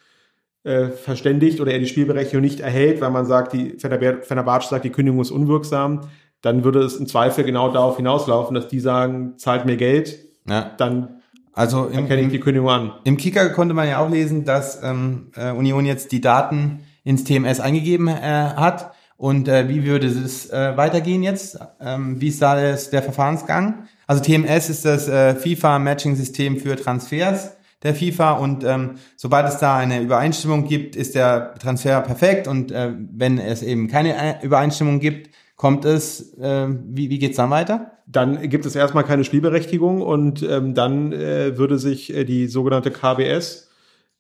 äh, verständigt oder er die Spielberechtigung nicht erhält, weil man sagt, die Fenerbahce sagt, die Kündigung ist unwirksam, dann würde es im Zweifel genau darauf hinauslaufen, dass die sagen, zahlt mir Geld, ja. dann also im, kenne ich die Kündigung an. Im Kicker konnte man ja auch lesen, dass ähm, äh, Union jetzt die Daten ins TMS eingegeben äh, hat. Und äh, wie würde es äh, weitergehen jetzt? Ähm, wie ist da das, der Verfahrensgang? Also TMS ist das äh, FIFA-Matching-System für Transfers der FIFA und ähm, sobald es da eine Übereinstimmung gibt, ist der Transfer perfekt und äh, wenn es eben keine äh, Übereinstimmung gibt, kommt es, äh, wie, wie geht's dann weiter? Dann gibt es erstmal keine Spielberechtigung und ähm, dann äh, würde sich äh, die sogenannte KBS,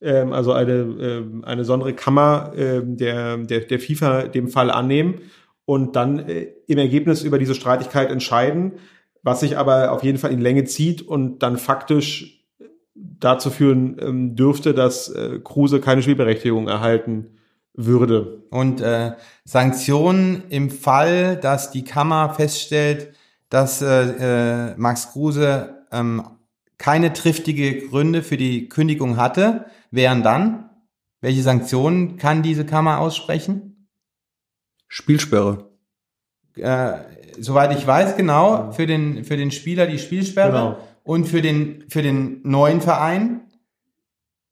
ähm, also eine, äh, eine besondere Kammer äh, der, der, der FIFA dem Fall annehmen und dann äh, im Ergebnis über diese Streitigkeit entscheiden, was sich aber auf jeden Fall in Länge zieht und dann faktisch dazu führen ähm, dürfte, dass äh, Kruse keine Spielberechtigung erhalten würde. Und äh, Sanktionen im Fall, dass die Kammer feststellt, dass äh, äh, Max Kruse ähm, keine triftige Gründe für die Kündigung hatte, wären dann, welche Sanktionen kann diese Kammer aussprechen? Spielsperre. Äh, soweit ich weiß, genau, für den, für den Spieler die Spielsperre genau. Und für den, für den neuen Verein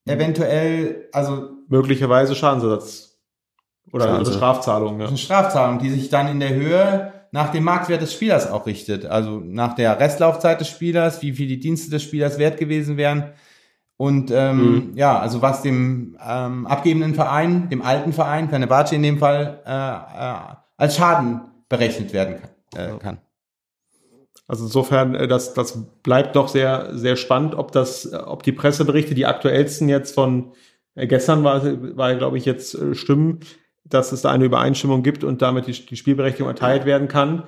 eventuell, also möglicherweise Schadensersatz oder also Strafzahlung, ja. Eine Strafzahlung, die sich dann in der Höhe nach dem Marktwert des Spielers auch richtet. Also nach der Restlaufzeit des Spielers, wie viel die Dienste des Spielers wert gewesen wären. Und ähm, ja, also was dem ähm, abgebenden Verein, dem alten Verein, Fenerbahce in dem Fall, äh, äh, als Schaden berechnet werden kann. Äh, kann. Also insofern, äh, das, das bleibt doch sehr, sehr spannend, ob das, äh, ob die Presseberichte, die aktuellsten jetzt von äh, gestern war, war glaube ich jetzt stimmen, dass es da eine Übereinstimmung gibt und damit die, die Spielberechtigung erteilt werden kann.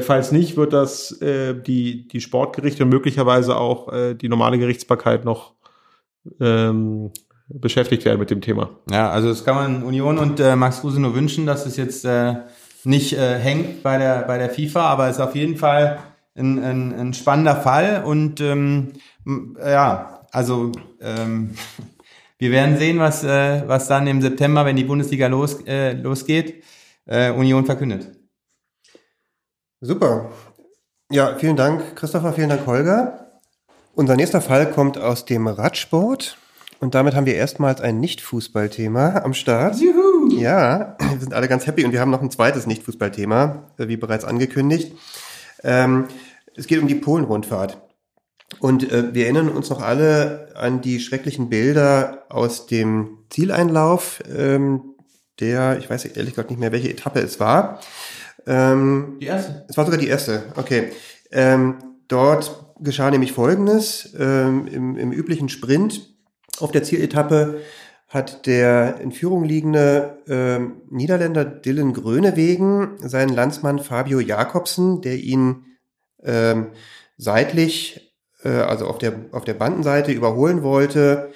Falls nicht, wird das äh, die, die Sportgerichte und möglicherweise auch äh, die normale Gerichtsbarkeit noch ähm, beschäftigt werden mit dem Thema. Ja, also das kann man Union und äh, Max Kruse nur wünschen, dass es jetzt äh, nicht äh, hängt bei der, bei der FIFA, aber es ist auf jeden Fall ein, ein, ein spannender Fall und ähm, ja, also ähm, wir werden sehen, was, äh, was dann im September, wenn die Bundesliga los, äh, losgeht, äh, Union verkündet. Super. Ja, vielen Dank, Christopher, vielen Dank, Holger. Unser nächster Fall kommt aus dem Radsport. Und damit haben wir erstmals ein Nicht-Fußballthema am Start. Juhu! Ja, wir sind alle ganz happy und wir haben noch ein zweites Nicht-Fußballthema, äh, wie bereits angekündigt. Ähm, es geht um die Polen-Rundfahrt. Und äh, wir erinnern uns noch alle an die schrecklichen Bilder aus dem Zieleinlauf, ähm, der, ich weiß ehrlich gesagt nicht mehr, welche Etappe es war. Ähm, Die erste. es war sogar die erste, okay. Ähm, dort geschah nämlich Folgendes. Ähm, im, Im üblichen Sprint auf der Zieletappe hat der in Führung liegende ähm, Niederländer Dylan Grönewegen seinen Landsmann Fabio Jakobsen, der ihn ähm, seitlich, äh, also auf der, auf der Bandenseite überholen wollte,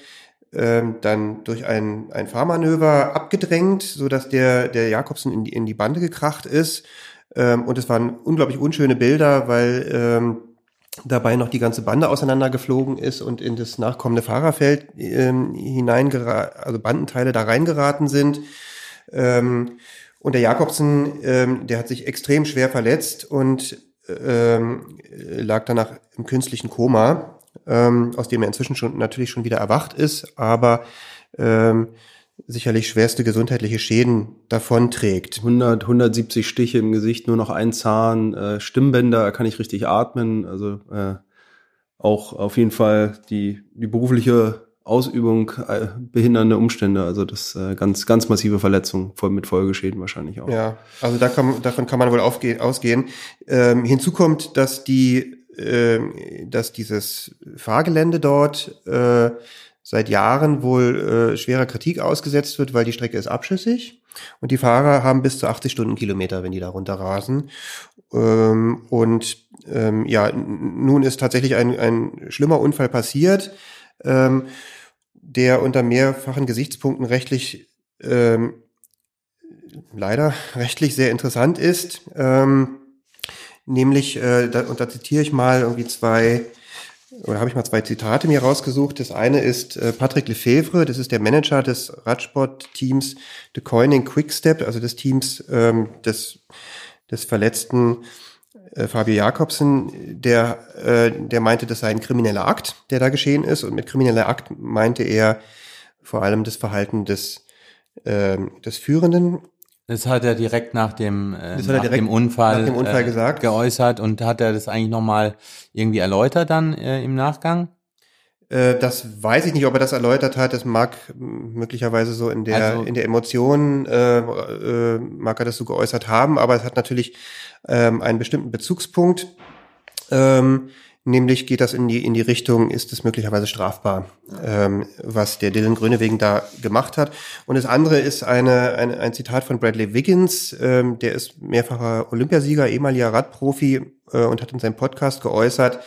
ähm, dann durch ein, ein Fahrmanöver abgedrängt, so dass der, der Jakobsen in die, in die Bande gekracht ist. Ähm, und es waren unglaublich unschöne Bilder, weil ähm, dabei noch die ganze Bande auseinandergeflogen ist und in das nachkommende Fahrerfeld ähm, hineingeraten, also Bandenteile da reingeraten sind. Ähm, und der Jakobsen, ähm, der hat sich extrem schwer verletzt und ähm, lag danach im künstlichen Koma, ähm, aus dem er inzwischen schon natürlich schon wieder erwacht ist, aber ähm, sicherlich schwerste gesundheitliche Schäden davonträgt. 100, 170 Stiche im Gesicht, nur noch ein Zahn, äh, Stimmbänder, er kann nicht richtig atmen. Also äh, auch auf jeden Fall die, die berufliche Ausübung äh, behindernde Umstände. Also das äh, ganz, ganz massive Verletzung, voll mit Folgeschäden wahrscheinlich auch. Ja, also da kann, davon kann man wohl aufge ausgehen. Ähm, hinzu kommt, dass die, ähm, dass dieses Fahrgelände dort äh, seit Jahren wohl äh, schwerer Kritik ausgesetzt wird, weil die Strecke ist abschüssig und die Fahrer haben bis zu 80 Stundenkilometer, wenn die da runter rasen. Ähm, und ähm, ja, nun ist tatsächlich ein, ein schlimmer Unfall passiert, ähm, der unter mehrfachen Gesichtspunkten rechtlich ähm, leider rechtlich sehr interessant ist. Ähm, nämlich, äh, da, und da zitiere ich mal irgendwie zwei, oder habe ich mal zwei Zitate mir rausgesucht. Das eine ist äh, Patrick Lefevre, das ist der Manager des Radsportteams The Coining Quickstep, also des Teams ähm, des, des verletzten äh, Fabio Jakobsen, der, äh, der meinte, das sei ein krimineller Akt, der da geschehen ist. Und mit krimineller Akt meinte er vor allem das Verhalten des, ähm, des Führenden Das hat er direkt nach dem, äh, nach dem Unfall, nach dem Unfall äh, gesagt. geäußert und hat er das eigentlich nochmal irgendwie erläutert dann äh, im Nachgang? Äh, das weiß ich nicht, ob er das erläutert hat. Das mag möglicherweise so in der Also- in der Emotion äh, äh, mag er das so geäußert haben, aber es hat natürlich ähm, einen bestimmten Bezugspunkt. Ähm, nämlich geht das in die in die Richtung, ist es möglicherweise strafbar, ähm, was der Dylan Grönewegen da gemacht hat. Und das andere ist eine, eine ein Zitat von Bradley Wiggins, ähm, der ist mehrfacher Olympiasieger, ehemaliger Radprofi äh, und hat in seinem Podcast geäußert.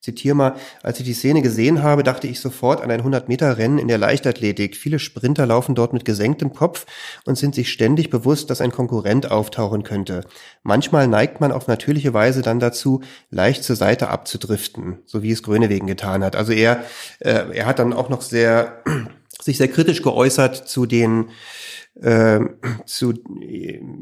Zitiere mal, als ich die Szene gesehen habe, dachte ich sofort an ein 100-Meter-Rennen in der Leichtathletik. Viele Sprinter laufen dort mit gesenktem Kopf und sind sich ständig bewusst, dass ein Konkurrent auftauchen könnte. Manchmal neigt man auf natürliche Weise dann dazu, leicht zur Seite abzudriften, so wie es Grönewegen getan hat. Also er, äh, er hat dann auch noch sehr, sich sehr kritisch geäußert zu den äh, zu,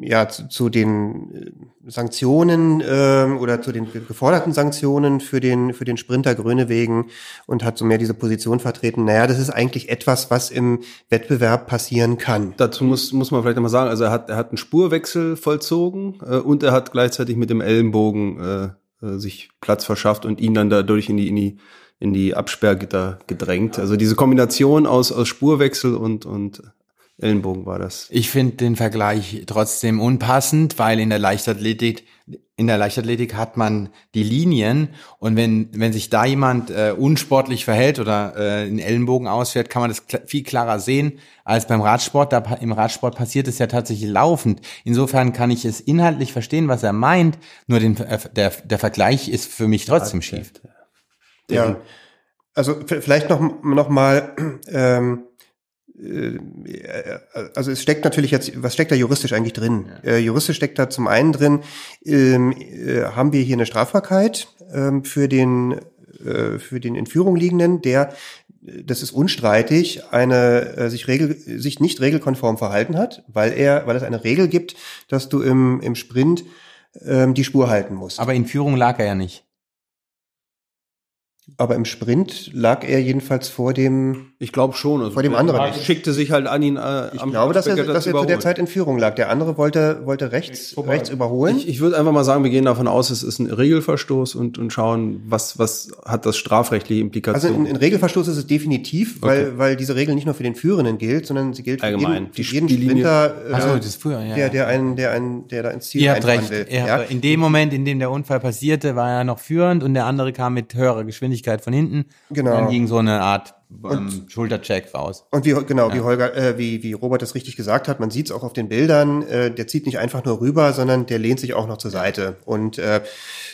ja, zu, zu den äh, Sanktionen äh, oder zu den geforderten Sanktionen für den, für den Sprinter Grönewegen und hat so mehr diese Position vertreten. Naja, das ist eigentlich etwas, was im Wettbewerb passieren kann. Dazu muss, muss man vielleicht nochmal sagen, also er hat, er hat einen Spurwechsel vollzogen äh, und er hat gleichzeitig mit dem Ellenbogen äh, äh, sich Platz verschafft und ihn dann dadurch in die, in die, in die Absperrgitter gedrängt. Also diese Kombination aus, aus Spurwechsel und, und Ellenbogen war das. Ich finde den Vergleich trotzdem unpassend, weil in der Leichtathletik in der Leichtathletik hat man die Linien und wenn wenn sich da jemand äh, unsportlich verhält oder äh, einen Ellenbogen ausfährt, kann man das kl viel klarer sehen als beim Radsport. Da im Radsport passiert es ja tatsächlich laufend. Insofern kann ich es inhaltlich verstehen, was er meint. Nur den, äh, der der Vergleich ist für mich trotzdem schief. Ja, also vielleicht noch noch mal ähm, äh, also es steckt natürlich jetzt, was steckt da juristisch eigentlich drin? Ja. Äh, juristisch steckt da zum einen drin, ähm, äh, haben wir hier eine Strafbarkeit ähm, für den äh, für den in Führung liegenden, der das ist unstreitig, eine äh, sich regel sich nicht regelkonform verhalten hat, weil er weil es eine Regel gibt, dass du im im Sprint ähm, die Spur halten musst. Aber in Führung lag er ja nicht. Aber im Sprint lag er jedenfalls vor dem. Ich glaube schon. Also vor dem anderen. Er schickte sich halt an ihn. Äh, ich glaube, dass er, dass er zu der Zeit in Führung lag. Der andere wollte, wollte rechts, rechts überholen. Ich, ich würde einfach mal sagen, wir gehen davon aus, es ist ein Regelverstoß und, und schauen, was, was hat das strafrechtliche Implikationen. Also ein, ein Regelverstoß ist es definitiv, weil, okay. weil diese Regel nicht nur für den Führenden gilt, sondern sie gilt für Allgemein. jeden, für jeden Sprinter, äh, also, das früher, ja. der, der, einen, der, einen, der da ins Ziel Ihr habt recht. will. Ja. In dem Moment, in dem der Unfall passierte, war er noch führend und der andere kam mit höherer Geschwindigkeit von hinten. Genau. Dann ging so eine Art ähm, Schultercheck raus. Und wie genau, ja. wie Holger, äh, wie, wie Robert das richtig gesagt hat, man sieht es auch auf den Bildern, äh, der zieht nicht einfach nur rüber, sondern der lehnt sich auch noch zur Seite. Und äh,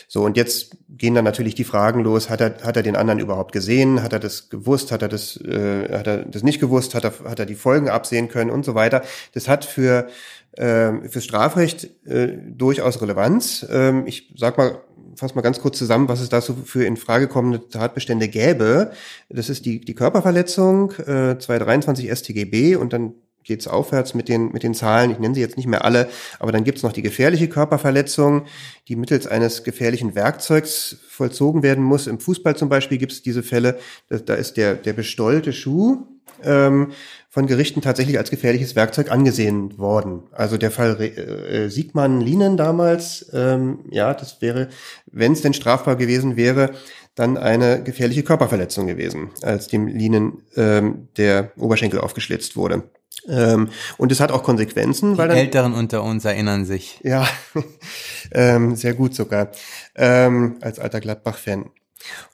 so, und jetzt gehen dann natürlich die Fragen los, hat er, hat er den anderen überhaupt gesehen? Hat er das gewusst? Hat er das, äh, hat er das nicht gewusst? Hat er, hat er die Folgen absehen können und so weiter? Das hat für äh, fürs Strafrecht äh, durchaus Relevanz. Ähm, ich sag mal fasse mal ganz kurz zusammen, was es da so für in Frage kommende Tatbestände gäbe. Das ist die, die Körperverletzung, äh, 223 StGB und dann geht's aufwärts mit den, mit den Zahlen. Ich nenne sie jetzt nicht mehr alle, aber dann gibt's noch die gefährliche Körperverletzung, die mittels eines gefährlichen Werkzeugs vollzogen werden muss. Im Fußball zum Beispiel gibt's diese Fälle, da, da ist der, der bestollte Schuh ähm, von Gerichten tatsächlich als gefährliches Werkzeug angesehen worden. Also der Fall äh, Siegmann Lienen damals, ähm, ja, das wäre, wenn es denn strafbar gewesen wäre, dann eine gefährliche Körperverletzung gewesen, als dem Lienen ähm, der Oberschenkel aufgeschlitzt wurde. Ähm, und es hat auch Konsequenzen. Die weil dann, Älteren unter uns erinnern sich. Ja, ähm, sehr gut sogar, ähm, als alter Gladbach-Fan.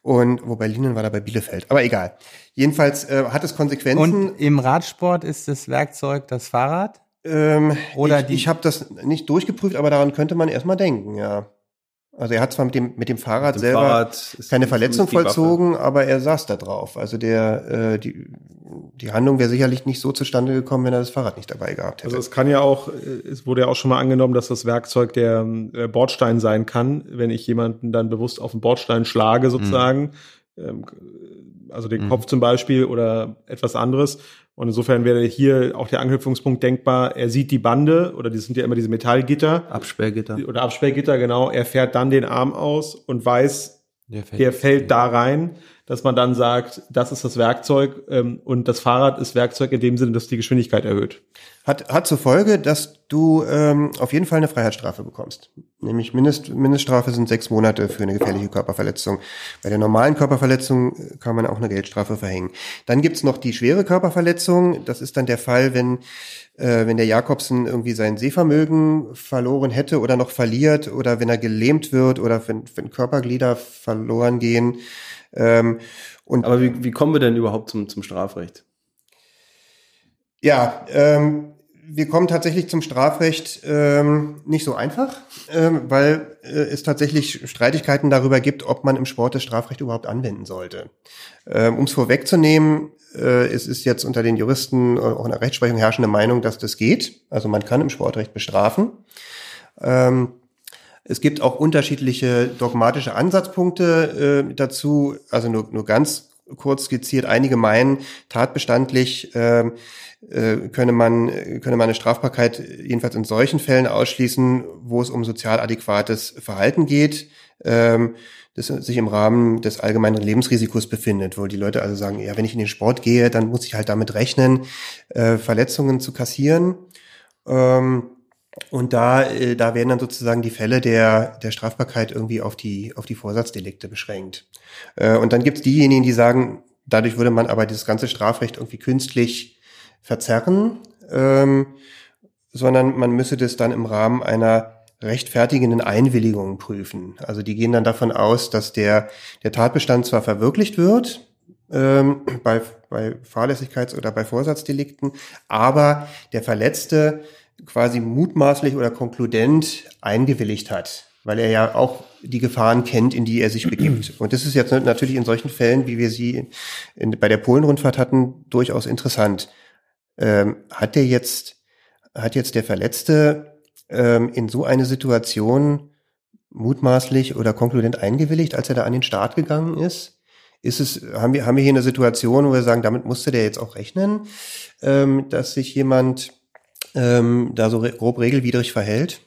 Und wobei Linen war da bei Bielefeld, aber egal. Jedenfalls äh, hat es Konsequenzen. Und im Radsport ist das Werkzeug das Fahrrad? Ähm, Oder ich, die ich habe das nicht durchgeprüft, aber daran könnte man erstmal denken, ja. Also er hat zwar mit dem mit dem Fahrrad mit dem selber Fahrrad keine Verletzung vollzogen, aber er saß da drauf. Also der äh, die die Handlung wäre sicherlich nicht so zustande gekommen, wenn er das Fahrrad nicht dabei gehabt hätte. Also es kann ja auch, es wurde ja auch schon mal angenommen, dass das Werkzeug der äh, Bordstein sein kann, wenn ich jemanden dann bewusst auf den Bordstein schlage sozusagen. Mhm. also den mhm. Kopf zum Beispiel oder etwas anderes. Und insofern wäre hier auch der Anknüpfungspunkt denkbar, er sieht die Bande oder das sind ja immer diese Metallgitter. Absperrgitter. Oder Absperrgitter, genau. Er fährt dann den Arm aus und weiß, der fällt, der fällt da rein, dass man dann sagt, das ist das Werkzeug ähm, und das Fahrrad ist Werkzeug in dem Sinne, dass die Geschwindigkeit erhöht. Hat, hat zur Folge, dass du ähm, auf jeden Fall eine Freiheitsstrafe bekommst. Nämlich Mindest, Mindeststrafe sind sechs Monate für eine gefährliche Körperverletzung. Bei der normalen Körperverletzung äh, kann man auch eine Geldstrafe verhängen. Dann gibt's noch die schwere Körperverletzung. Das ist dann der Fall, wenn, äh, wenn der Jakobsen irgendwie sein Sehvermögen verloren hätte oder noch verliert oder wenn er gelähmt wird oder wenn, wenn Körperglieder verloren gehen. Ähm, und Aber wie, wie kommen wir denn überhaupt zum, zum Strafrecht? Ja, ähm, wir kommen tatsächlich zum Strafrecht ähm, nicht so einfach, ähm, weil äh, es tatsächlich Streitigkeiten darüber gibt, ob man im Sport das Strafrecht überhaupt anwenden sollte. Ähm, um es vorwegzunehmen, es ist jetzt unter den Juristen äh, auch in der Rechtsprechung herrschende Meinung, dass das geht. Also man kann im Sportrecht bestrafen. Ähm, es gibt auch unterschiedliche dogmatische Ansatzpunkte äh, dazu, also nur, nur ganz kurz skizziert. Einige meinen tatbestandlich, äh, äh, könne man, könne man eine Strafbarkeit jedenfalls in solchen Fällen ausschließen, wo es um sozial adäquates Verhalten geht, ähm, das sich im Rahmen des allgemeinen Lebensrisikos befindet, wo die Leute also sagen, ja, wenn ich in den Sport gehe, dann muss ich halt damit rechnen, äh, Verletzungen zu kassieren. Ähm, und da, äh, da werden dann sozusagen die Fälle der, der Strafbarkeit irgendwie auf die, auf die Vorsatzdelikte beschränkt. Äh, und dann gibt es diejenigen, die sagen, dadurch würde man aber dieses ganze Strafrecht irgendwie künstlich verzerren, ähm, sondern man müsse das dann im Rahmen einer rechtfertigenden Einwilligung prüfen. Also die gehen dann davon aus, dass der, der Tatbestand zwar verwirklicht wird, ähm, bei, bei Fahrlässigkeits- oder bei Vorsatzdelikten, aber der Verletzte quasi mutmaßlich oder konkludent eingewilligt hat, weil er ja auch die Gefahren kennt, in die er sich begibt. Und das ist jetzt natürlich in solchen Fällen, wie wir sie in, bei der Polenrundfahrt hatten, durchaus interessant. Ähm, hat der jetzt, hat jetzt der Verletzte ähm, in so eine Situation mutmaßlich oder konkludent eingewilligt, als er da an den Start gegangen ist? Ist es, haben wir, haben wir hier eine Situation, wo wir sagen, damit musste der jetzt auch rechnen, ähm, dass sich jemand ähm, da so re grob regelwidrig verhält?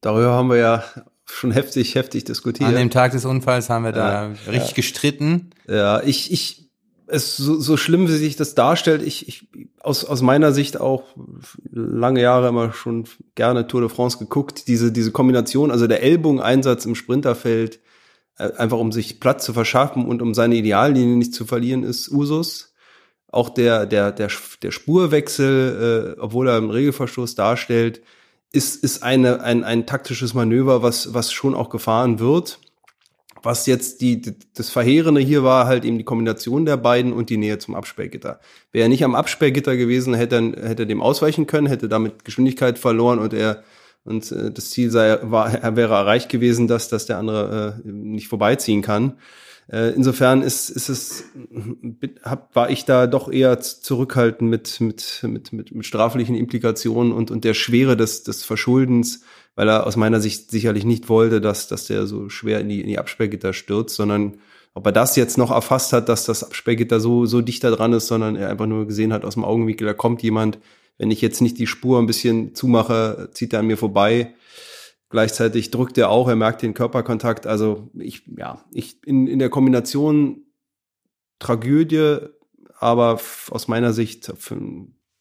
Darüber haben wir ja schon heftig, heftig diskutiert. An dem Tag des Unfalls haben wir da Ja, richtig ja. gestritten. Ja, ich, ich, es so, so schlimm, wie sich das darstellt, ich, ich aus, aus meiner Sicht auch lange Jahre immer schon gerne Tour de France geguckt, diese, diese Kombination, also der Ellbogeneinsatz im Sprinterfeld, äh, einfach um sich Platz zu verschaffen und um seine Ideallinie nicht zu verlieren, ist Usus. Auch der, der, der, der Spurwechsel, äh, obwohl er einen Regelverstoß darstellt, ist, ist eine, ein, ein taktisches Manöver, was, was schon auch gefahren wird. Was jetzt die, das Verheerende hier war, halt eben die Kombination der beiden und die Nähe zum Absperrgitter. Wäre er nicht am Absperrgitter gewesen, hätte er, hätte er dem ausweichen können, hätte damit Geschwindigkeit verloren und er und äh, das Ziel sei, war, er wäre erreicht gewesen, dass, dass der andere äh, nicht vorbeiziehen kann. Äh, insofern ist, ist es, hab, war ich da doch eher zurückhaltend mit, mit, mit, mit, mit straflichen Implikationen und, und der Schwere des, des Verschuldens, weil er aus meiner Sicht sicherlich nicht wollte, dass, dass der so schwer in die, in die Absperrgitter stürzt, sondern ob er das jetzt noch erfasst hat, dass das Absperrgitter so, so dichter dran ist, sondern er einfach nur gesehen hat aus dem Augenwinkel, da kommt jemand, wenn ich jetzt nicht die Spur ein bisschen zumache, zieht er an mir vorbei. Gleichzeitig drückt er auch, er merkt den Körperkontakt. Also ich, ja, ich in, in der Kombination Tragödie, aber aus meiner Sicht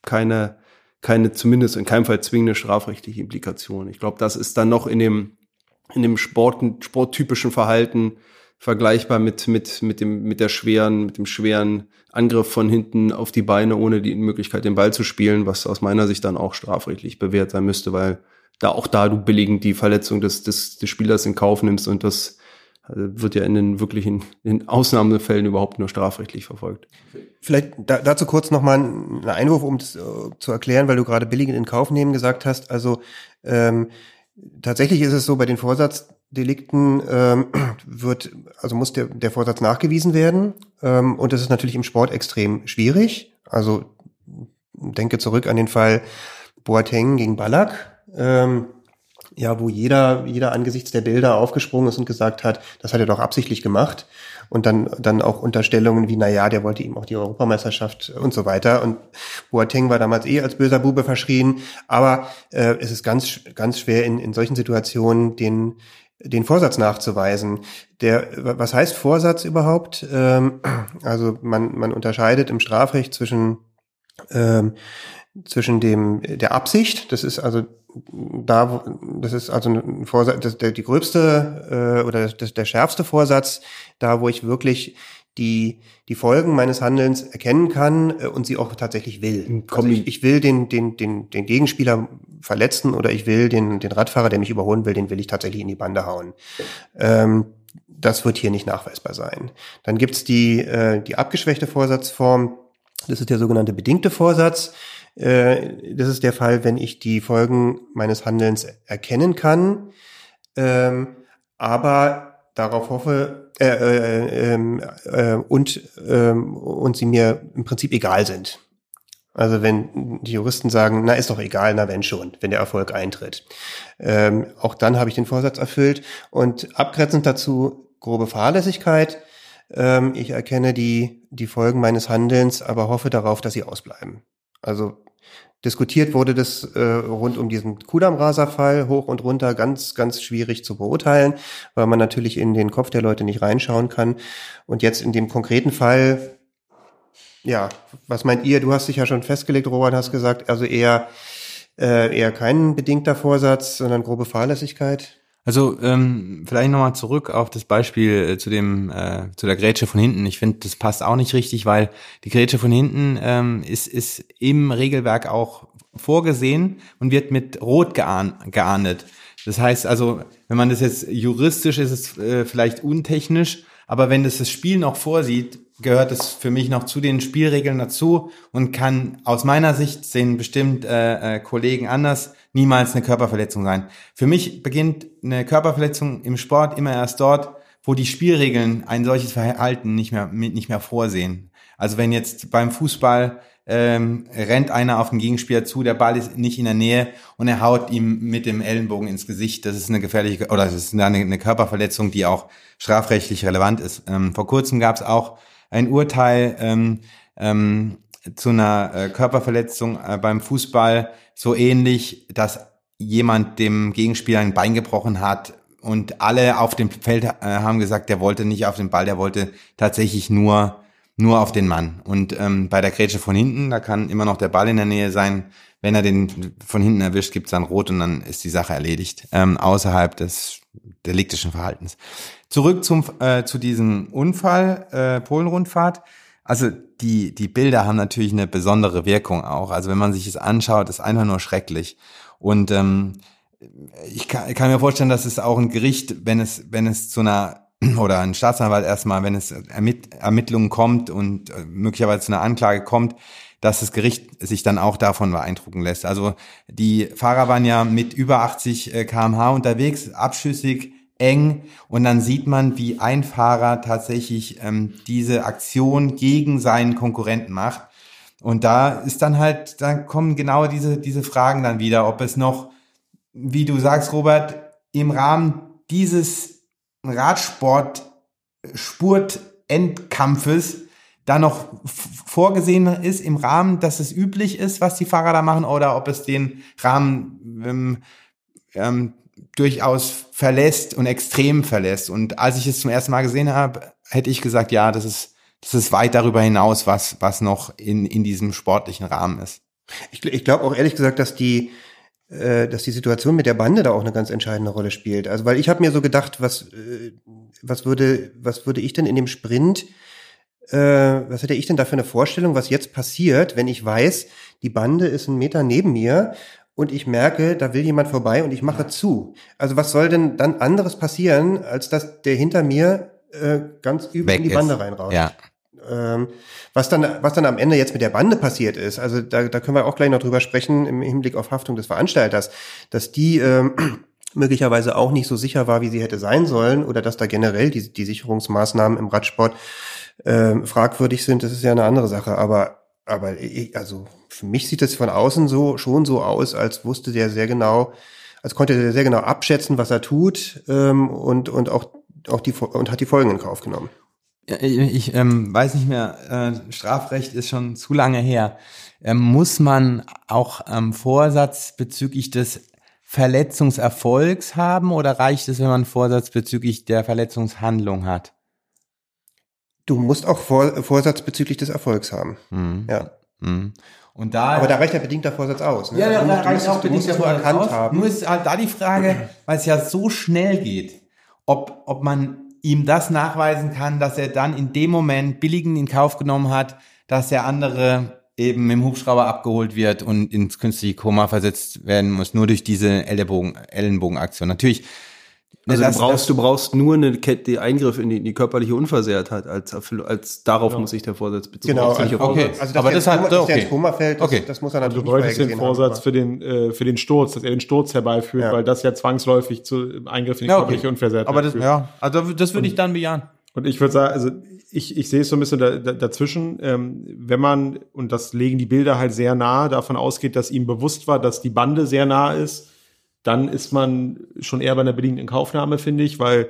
keine, keine, zumindest in keinem Fall zwingende strafrechtliche Implikation. Ich glaube, das ist dann noch in dem, in dem Sport, sporttypischen Verhalten vergleichbar mit, mit, mit dem, mit der schweren, mit dem schweren Angriff von hinten auf die Beine, ohne die Möglichkeit, den Ball zu spielen, was aus meiner Sicht dann auch strafrechtlich bewährt sein müsste, weil da auch da du billigend die Verletzung des, des, des Spielers in Kauf nimmst und das wird ja in den wirklichen in Ausnahmefällen überhaupt nur strafrechtlich verfolgt. Vielleicht da, dazu kurz nochmal ein Einwurf, um das äh, zu erklären, weil du gerade billigend in Kauf nehmen gesagt hast. Also ähm, tatsächlich ist es so, bei den Vorsatzdelikten ähm, wird, also muss der, der Vorsatz nachgewiesen werden. Ähm, und das ist natürlich im Sport extrem schwierig. Also denke zurück an den Fall Boateng gegen Ballack. Ähm, ja, wo jeder, jeder angesichts der Bilder aufgesprungen ist und gesagt hat, das hat er doch absichtlich gemacht. Und dann, dann auch Unterstellungen wie, na ja, der wollte ihm auch die Europameisterschaft und so weiter. Und Boateng war damals eh als böser Bube verschrien. Aber äh, es ist ganz, ganz schwer in, in solchen Situationen den, den Vorsatz nachzuweisen. Der, was heißt Vorsatz überhaupt? Ähm, also man, man unterscheidet im Strafrecht zwischen, ähm, zwischen dem, der Absicht, das ist also da, das ist also ein Vorsatz, das, der, die gröbste äh, oder das, der schärfste Vorsatz, da wo ich wirklich die, die Folgen meines Handelns erkennen kann äh, und sie auch tatsächlich will. Also ich, ich will den, den, den, den Gegenspieler verletzen oder ich will den, den Radfahrer, der mich überholen will, den will ich tatsächlich in die Bande hauen. Ähm, das wird hier nicht nachweisbar sein. Dann gibt's die, äh, die abgeschwächte Vorsatzform. Das ist der sogenannte bedingte Vorsatz. Äh, das ist der Fall, wenn ich die Folgen meines Handelns erkennen kann, ähm, aber darauf hoffe äh, äh, äh, äh, und äh, und sie mir im Prinzip egal sind. Also wenn die Juristen sagen, na ist doch egal, na wenn schon, wenn der Erfolg eintritt. Ähm, auch dann habe ich den Vorsatz erfüllt und abgrenzend dazu grobe Fahrlässigkeit. Ähm, ich erkenne die die Folgen meines Handelns, aber hoffe darauf, dass sie ausbleiben. Also diskutiert wurde das äh, rund um diesen Kudam-Raser-Fall hoch und runter ganz, ganz schwierig zu beurteilen, weil man natürlich in den Kopf der Leute nicht reinschauen kann. Und jetzt in dem konkreten Fall, ja, was meint ihr? Du hast dich ja schon festgelegt, Robert, hast gesagt, also eher äh, eher kein bedingter Vorsatz, sondern grobe Fahrlässigkeit? Also ähm, vielleicht nochmal zurück auf das Beispiel äh, zu dem äh, zu der Grätsche von hinten. Ich finde, das passt auch nicht richtig, weil die Grätsche von hinten ähm, ist ist im Regelwerk auch vorgesehen und wird mit Rot geahn, geahndet. Das heißt also, wenn man das jetzt juristisch ist es äh, vielleicht untechnisch, aber wenn das das Spiel noch vorsieht, gehört es für mich noch zu den Spielregeln dazu und kann aus meiner Sicht sehen bestimmt äh, äh, Kollegen anders niemals eine Körperverletzung sein. Für mich beginnt eine Körperverletzung im Sport immer erst dort, wo die Spielregeln ein solches Verhalten nicht mehr nicht mehr vorsehen. Also wenn jetzt beim Fußball ähm, rennt einer auf den Gegenspieler zu, der Ball ist nicht in der Nähe und er haut ihm mit dem Ellenbogen ins Gesicht. Das ist eine gefährliche oder das ist eine, eine Körperverletzung, die auch strafrechtlich relevant ist. Ähm, vor kurzem gab es auch ein Urteil ähm, ähm, zu einer äh, Körperverletzung äh, beim Fußball so ähnlich, dass jemand dem Gegenspieler ein Bein gebrochen hat und alle auf dem Feld äh, haben gesagt, der wollte nicht auf den Ball, der wollte tatsächlich nur nur auf den Mann. Und ähm, bei der Grätsche von hinten, da kann immer noch der Ball in der Nähe sein. Wenn er den von hinten erwischt, gibt's dann Rot und dann ist die Sache erledigt. Ähm, außerhalb des deliktischen Verhaltens. Zurück zum äh, zu diesem Unfall, äh, Polenrundfahrt. Also die, die Bilder haben natürlich eine besondere Wirkung auch. Also wenn man sich es anschaut, ist einfach nur schrecklich. Und ähm, ich kann, kann mir vorstellen, dass es auch ein Gericht, wenn es, wenn es zu einer oder ein Staatsanwalt erstmal, wenn es Ermitt Ermittlungen kommt und äh, möglicherweise zu einer Anklage kommt, dass das Gericht sich dann auch davon beeindrucken lässt. Also die Fahrer waren ja mit über 80 äh, kmh unterwegs, abschüssig, eng und dann sieht man, wie ein Fahrer tatsächlich ähm, diese Aktion gegen seinen Konkurrenten macht. Und da ist dann halt, da kommen genau diese, diese Fragen dann wieder, ob es noch, wie du sagst, Robert, im Rahmen dieses Radsport Spurt-Endkampfes da noch vorgesehen ist im Rahmen, dass es üblich ist, was die Fahrer da machen, oder ob es den Rahmen ähm, ähm, durchaus verlässt und extrem verlässt. Und als ich es zum ersten Mal gesehen habe, hätte ich gesagt, ja, das ist, das ist weit darüber hinaus, was, was noch in, in diesem sportlichen Rahmen ist. Ich, ich glaube auch ehrlich gesagt, dass die, äh, dass die Situation mit der Bande da auch eine ganz entscheidende Rolle spielt. Also weil ich habe mir so gedacht, was, äh, was würde, was würde ich denn in dem Sprint, äh, was hätte ich denn da für eine Vorstellung, was jetzt passiert, wenn ich weiß, die Bande ist einen Meter neben mir und ich merke, da will jemand vorbei und ich mache zu. Also was soll denn dann anderes passieren, als dass der hinter mir äh, ganz übel in die Bande reinrauscht? Ja. Ähm, was dann, was dann am Ende jetzt mit der Bande passiert ist, also da, da können wir auch gleich noch drüber sprechen im Hinblick auf Haftung des Veranstalters, dass die ähm, möglicherweise auch nicht so sicher war, wie sie hätte sein sollen, oder dass da generell die, die Sicherungsmaßnahmen im Radsport ähm, fragwürdig sind, das ist ja eine andere Sache. Aber aber ich, also für mich sieht das von außen so schon so aus, als wusste der sehr genau, als konnte der sehr genau abschätzen, was er tut ähm, und und auch auch die und hat die Folgen in Kauf genommen. Ich, ich ähm, weiß nicht mehr, äh, Strafrecht ist schon zu lange her. Ähm, muss man auch ähm, Vorsatz bezüglich des Verletzungserfolgs haben oder reicht es, wenn man Vorsatz bezüglich der Verletzungshandlung hat? Du musst auch Vor Vorsatz bezüglich des Erfolgs haben. Mhm. Ja. Mhm. Und da, Aber da reicht der bedingter Vorsatz aus. Ne? Ja, also da reicht du auch bedingter Vorsatz erkannt aus. haben. Nur ist halt da die Frage, weil es ja so schnell geht, ob, ob man ihm das nachweisen kann, dass er dann in dem Moment billigen in Kauf genommen hat, dass der andere eben mit dem Hubschrauber abgeholt wird und ins künstliche Koma versetzt werden muss, nur durch diese Ellenbogen, Ellenbogenaktion. Natürlich Also das, du brauchst, du brauchst nur eine Kette, Eingriff in die, in die körperliche Unversehrtheit als, als darauf Genau. muss sich der Vorsatz beziehen. Genau, also, Okay. Also Aber der das hat- Koma- dass der okay. ins Koma fällt, das, Okay. das muss er Also natürlich du bräuchtest vorher den haben, Vorsatz aber- für den, äh, für den Sturz, dass er den Sturz herbeiführt, Ja. weil das ja zwangsläufig zu Eingriff in die Ja, okay. körperliche Unversehrtheit Aber das, führt. ja, also das würde ich dann bejahen. Und ich würde sagen, also ich, ich sehe es so ein bisschen da, da, dazwischen, ähm, wenn man, und das legen die Bilder halt sehr nah, davon ausgeht, dass ihm bewusst war, dass die Bande sehr nah ist, dann ist man schon eher bei einer bedingten Kaufnahme, finde ich, weil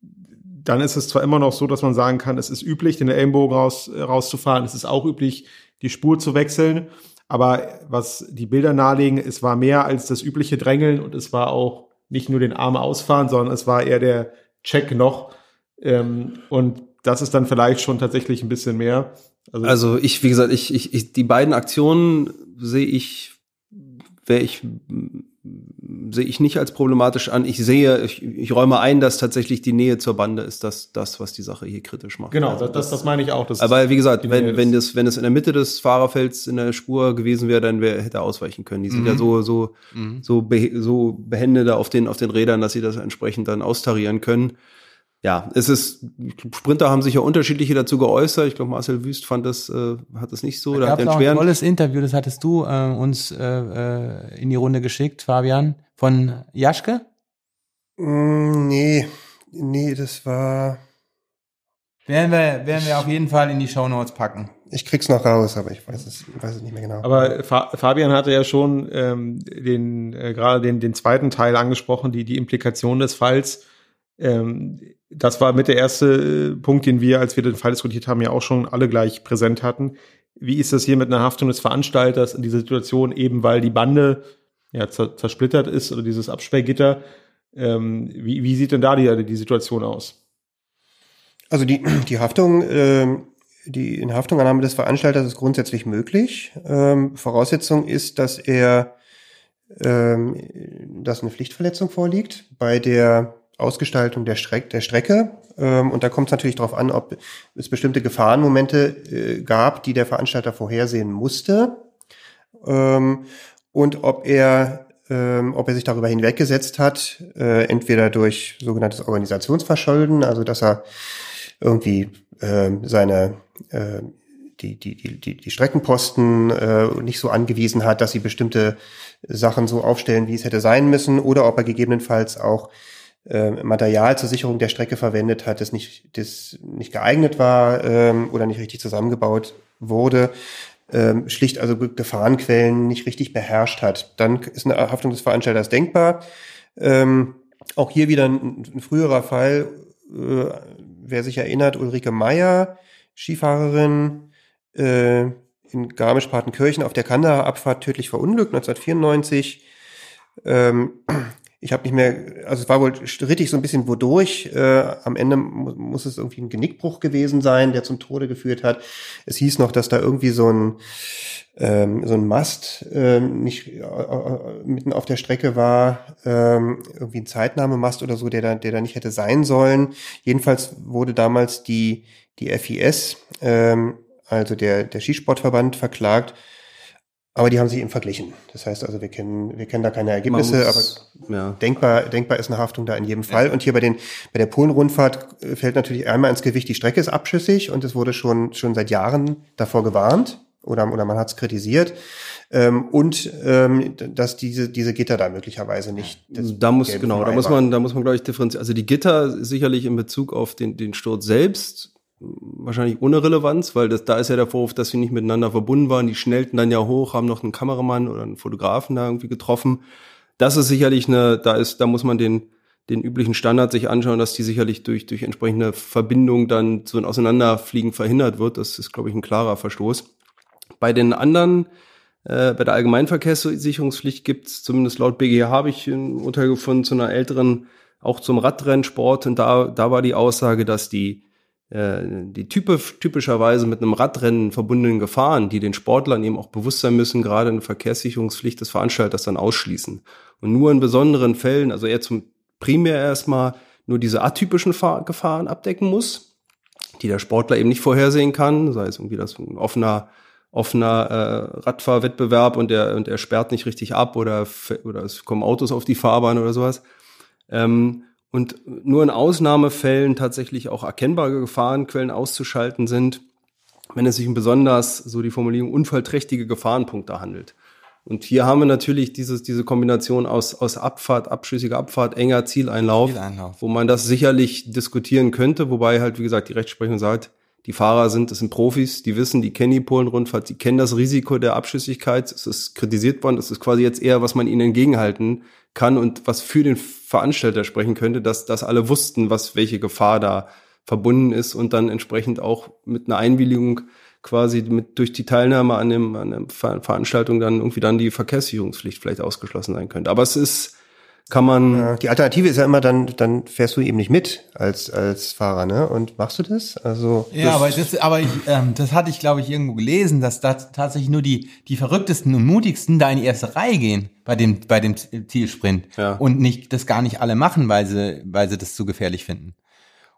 dann ist es zwar immer noch so, dass man sagen kann, es ist üblich, den Ellenbogen raus, äh, rauszufahren, es ist auch üblich, die Spur zu wechseln, aber was die Bilder nahelegen, es war mehr als das übliche Drängeln und es war auch nicht nur den Arm ausfahren, sondern es war eher der Check noch, ähm, und das ist dann vielleicht schon tatsächlich ein bisschen mehr. Also, Also ich, wie gesagt, ich, ich, ich die beiden Aktionen sehe ich wäre ich sehe ich nicht als problematisch an. Ich sehe, ich, ich räume ein, dass tatsächlich die Nähe zur Bande ist das, das was die Sache hier kritisch macht. Genau, also das, das meine ich auch. aber wie gesagt, wenn, wenn, das, wenn es in der Mitte des Fahrerfelds in der Spur gewesen wäre, dann wäre, hätte er ausweichen können. Die sind mhm. ja so, so, mhm. so, be, so behende da auf den, auf den Rädern, dass sie das entsprechend dann austarieren können ja, es ist, Sprinter haben sich ja unterschiedliche dazu geäußert. Ich glaube, Marcel Wüst fand das, äh, hat das nicht so. Da hat ein schweren tolles Interview, das hattest du äh, uns äh, äh, in die Runde geschickt, Fabian, von Jaschke? Mm, nee, nee, das war. Werden wir, werden wir auf jeden Fall in die Show Notes packen. Ich krieg's noch raus, aber ich weiß es, weiß es nicht mehr genau. Aber Fa Fabian hatte ja schon ähm, den äh, gerade den, den zweiten Teil angesprochen, die die Implikation des Falls. Ähm, das war mit der erste äh, Punkt, den wir, als wir den Fall diskutiert haben, ja auch schon alle gleich präsent hatten. Wie ist das hier mit einer Haftung des Veranstalters in dieser Situation, eben weil die Bande ja zersplittert ist oder dieses Absperrgitter? Ähm, wie, wie sieht denn da die, die Situation aus? Also die, die Haftung, äh, die Inhaftungnahme des Veranstalters ist grundsätzlich möglich. Ähm, Voraussetzung ist, dass er, ähm, dass eine Pflichtverletzung vorliegt. Bei der Ausgestaltung der, Streck, der Strecke. Ähm, und da kommt es natürlich darauf an, ob es bestimmte Gefahrenmomente äh, gab, die der Veranstalter vorhersehen musste. Ähm, und ob er, ähm, ob er sich darüber hinweggesetzt hat, äh, entweder durch sogenanntes Organisationsverschulden, also dass er irgendwie äh, seine äh, die, die, die, die Streckenposten äh, nicht so angewiesen hat, dass sie bestimmte Sachen so aufstellen, wie es hätte sein müssen, oder ob er gegebenenfalls auch äh, Material zur Sicherung der Strecke verwendet hat, das nicht, das nicht geeignet war ähm, oder nicht richtig zusammengebaut wurde, ähm, schlicht also Gefahrenquellen nicht richtig beherrscht hat. Dann ist eine Haftung des Veranstalters denkbar. Ähm, auch hier wieder ein, ein früherer Fall, äh, wer sich erinnert, Ulrike Meyer, Skifahrerin, äh, in Garmisch-Partenkirchen auf der Kanada-Abfahrt tödlich verunglückt, 1994. Ähm, ich habe nicht mehr, also es war wohl strittig so ein bisschen wodurch. Äh, am Ende mu muss es irgendwie ein Genickbruch gewesen sein, der zum Tode geführt hat. Es hieß noch, dass da irgendwie so ein ähm, so ein Mast ähm, nicht äh, äh, mitten auf der Strecke war, ähm, irgendwie ein Zeitnahmemast oder so, der da, der da nicht hätte sein sollen. Jedenfalls wurde damals die die FIS, ähm, also der der Skisportverband, verklagt aber die haben sich eben verglichen. Das heißt also, wir kennen, wir kennen da keine Ergebnisse, muss, aber ja. denkbar, denkbar ist eine Haftung da in jedem Fall. Ja. Und hier bei den, bei der Polen-Rundfahrt äh, fällt natürlich einmal ins Gewicht, die Strecke ist abschüssig und es wurde schon, schon seit Jahren davor gewarnt oder, oder man hat es kritisiert. Ähm, und ähm, dass diese, diese Gitter da möglicherweise nicht. Da muss, genau, da muss man, da muss man, glaube ich, differenzieren. Also die Gitter sicherlich in Bezug auf den, den Sturz selbst wahrscheinlich ohne Relevanz, weil das, da ist ja der Vorwurf, dass sie nicht miteinander verbunden waren. Die schnellten dann ja hoch, haben noch einen Kameramann oder einen Fotografen da irgendwie getroffen. Das ist sicherlich eine, da ist, da muss man den, den üblichen Standard sich anschauen, dass die sicherlich durch, durch entsprechende Verbindung dann so ein Auseinanderfliegen verhindert wird. Das ist, glaube ich, ein klarer Verstoß. Bei den anderen, äh, bei der Allgemeinverkehrssicherungspflicht gibt es, zumindest laut BGH habe ich ein Urteil gefunden zu einer älteren, auch zum Radrennsport. Und da, da war die Aussage, dass die die typisch, typischerweise mit einem Radrennen verbundenen Gefahren, die den Sportlern eben auch bewusst sein müssen, gerade eine Verkehrssicherungspflicht des Veranstalters dann ausschließen. Und nur in besonderen Fällen, also eher zum primär erstmal nur diese atypischen Gefahren abdecken muss, die der Sportler eben nicht vorhersehen kann, sei es irgendwie das ein offener offener äh, Radfahrwettbewerb und der und er sperrt nicht richtig ab oder oder es kommen Autos auf die Fahrbahn oder sowas. Ähm, und nur in Ausnahmefällen tatsächlich auch erkennbare Gefahrenquellen auszuschalten sind, wenn es sich um besonders, so die Formulierung, unfallträchtige Gefahrenpunkte handelt. Und hier haben wir natürlich dieses, diese Kombination aus, aus Abfahrt, abschüssiger Abfahrt, enger Zieleinlauf, Zieleinlauf, wo man das sicherlich diskutieren könnte, wobei halt, wie gesagt, die Rechtsprechung sagt, die Fahrer sind, das sind Profis, die wissen, die kennen die Polen-Rundfahrt, die kennen das Risiko der Abschüssigkeit. Es ist kritisiert worden, es ist quasi jetzt eher, was man ihnen entgegenhalten kann und was für den Veranstalter sprechen könnte, dass, dass alle wussten, was, welche Gefahr da verbunden ist und dann entsprechend auch mit einer Einwilligung quasi mit durch die Teilnahme an dem an der Veranstaltung dann irgendwie dann die Verkehrssicherungspflicht vielleicht ausgeschlossen sein könnte. Aber es ist kann man. Ja, die Alternative ist ja immer dann, dann fährst du eben nicht mit als als Fahrer, ne? Und machst du das? Also ja, aber das, aber ich, ähm, das hatte ich glaube ich irgendwo gelesen, dass da tatsächlich nur die die verrücktesten und mutigsten da in die erste Reihe gehen bei dem bei dem Zielsprint ja. und nicht das gar nicht alle machen, weil sie weil sie das zu gefährlich finden.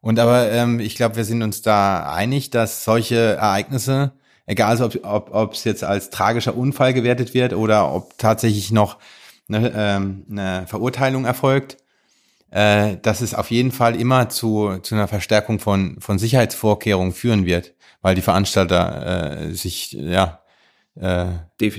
Und aber ähm, ich glaube, wir sind uns da einig, dass solche Ereignisse, egal ob ob ob es jetzt als tragischer Unfall gewertet wird oder ob tatsächlich noch eine, ähm, eine Verurteilung erfolgt, äh, dass es auf jeden Fall immer zu, zu einer Verstärkung von, von Sicherheitsvorkehrungen führen wird, weil die Veranstalter äh, sich ja äh,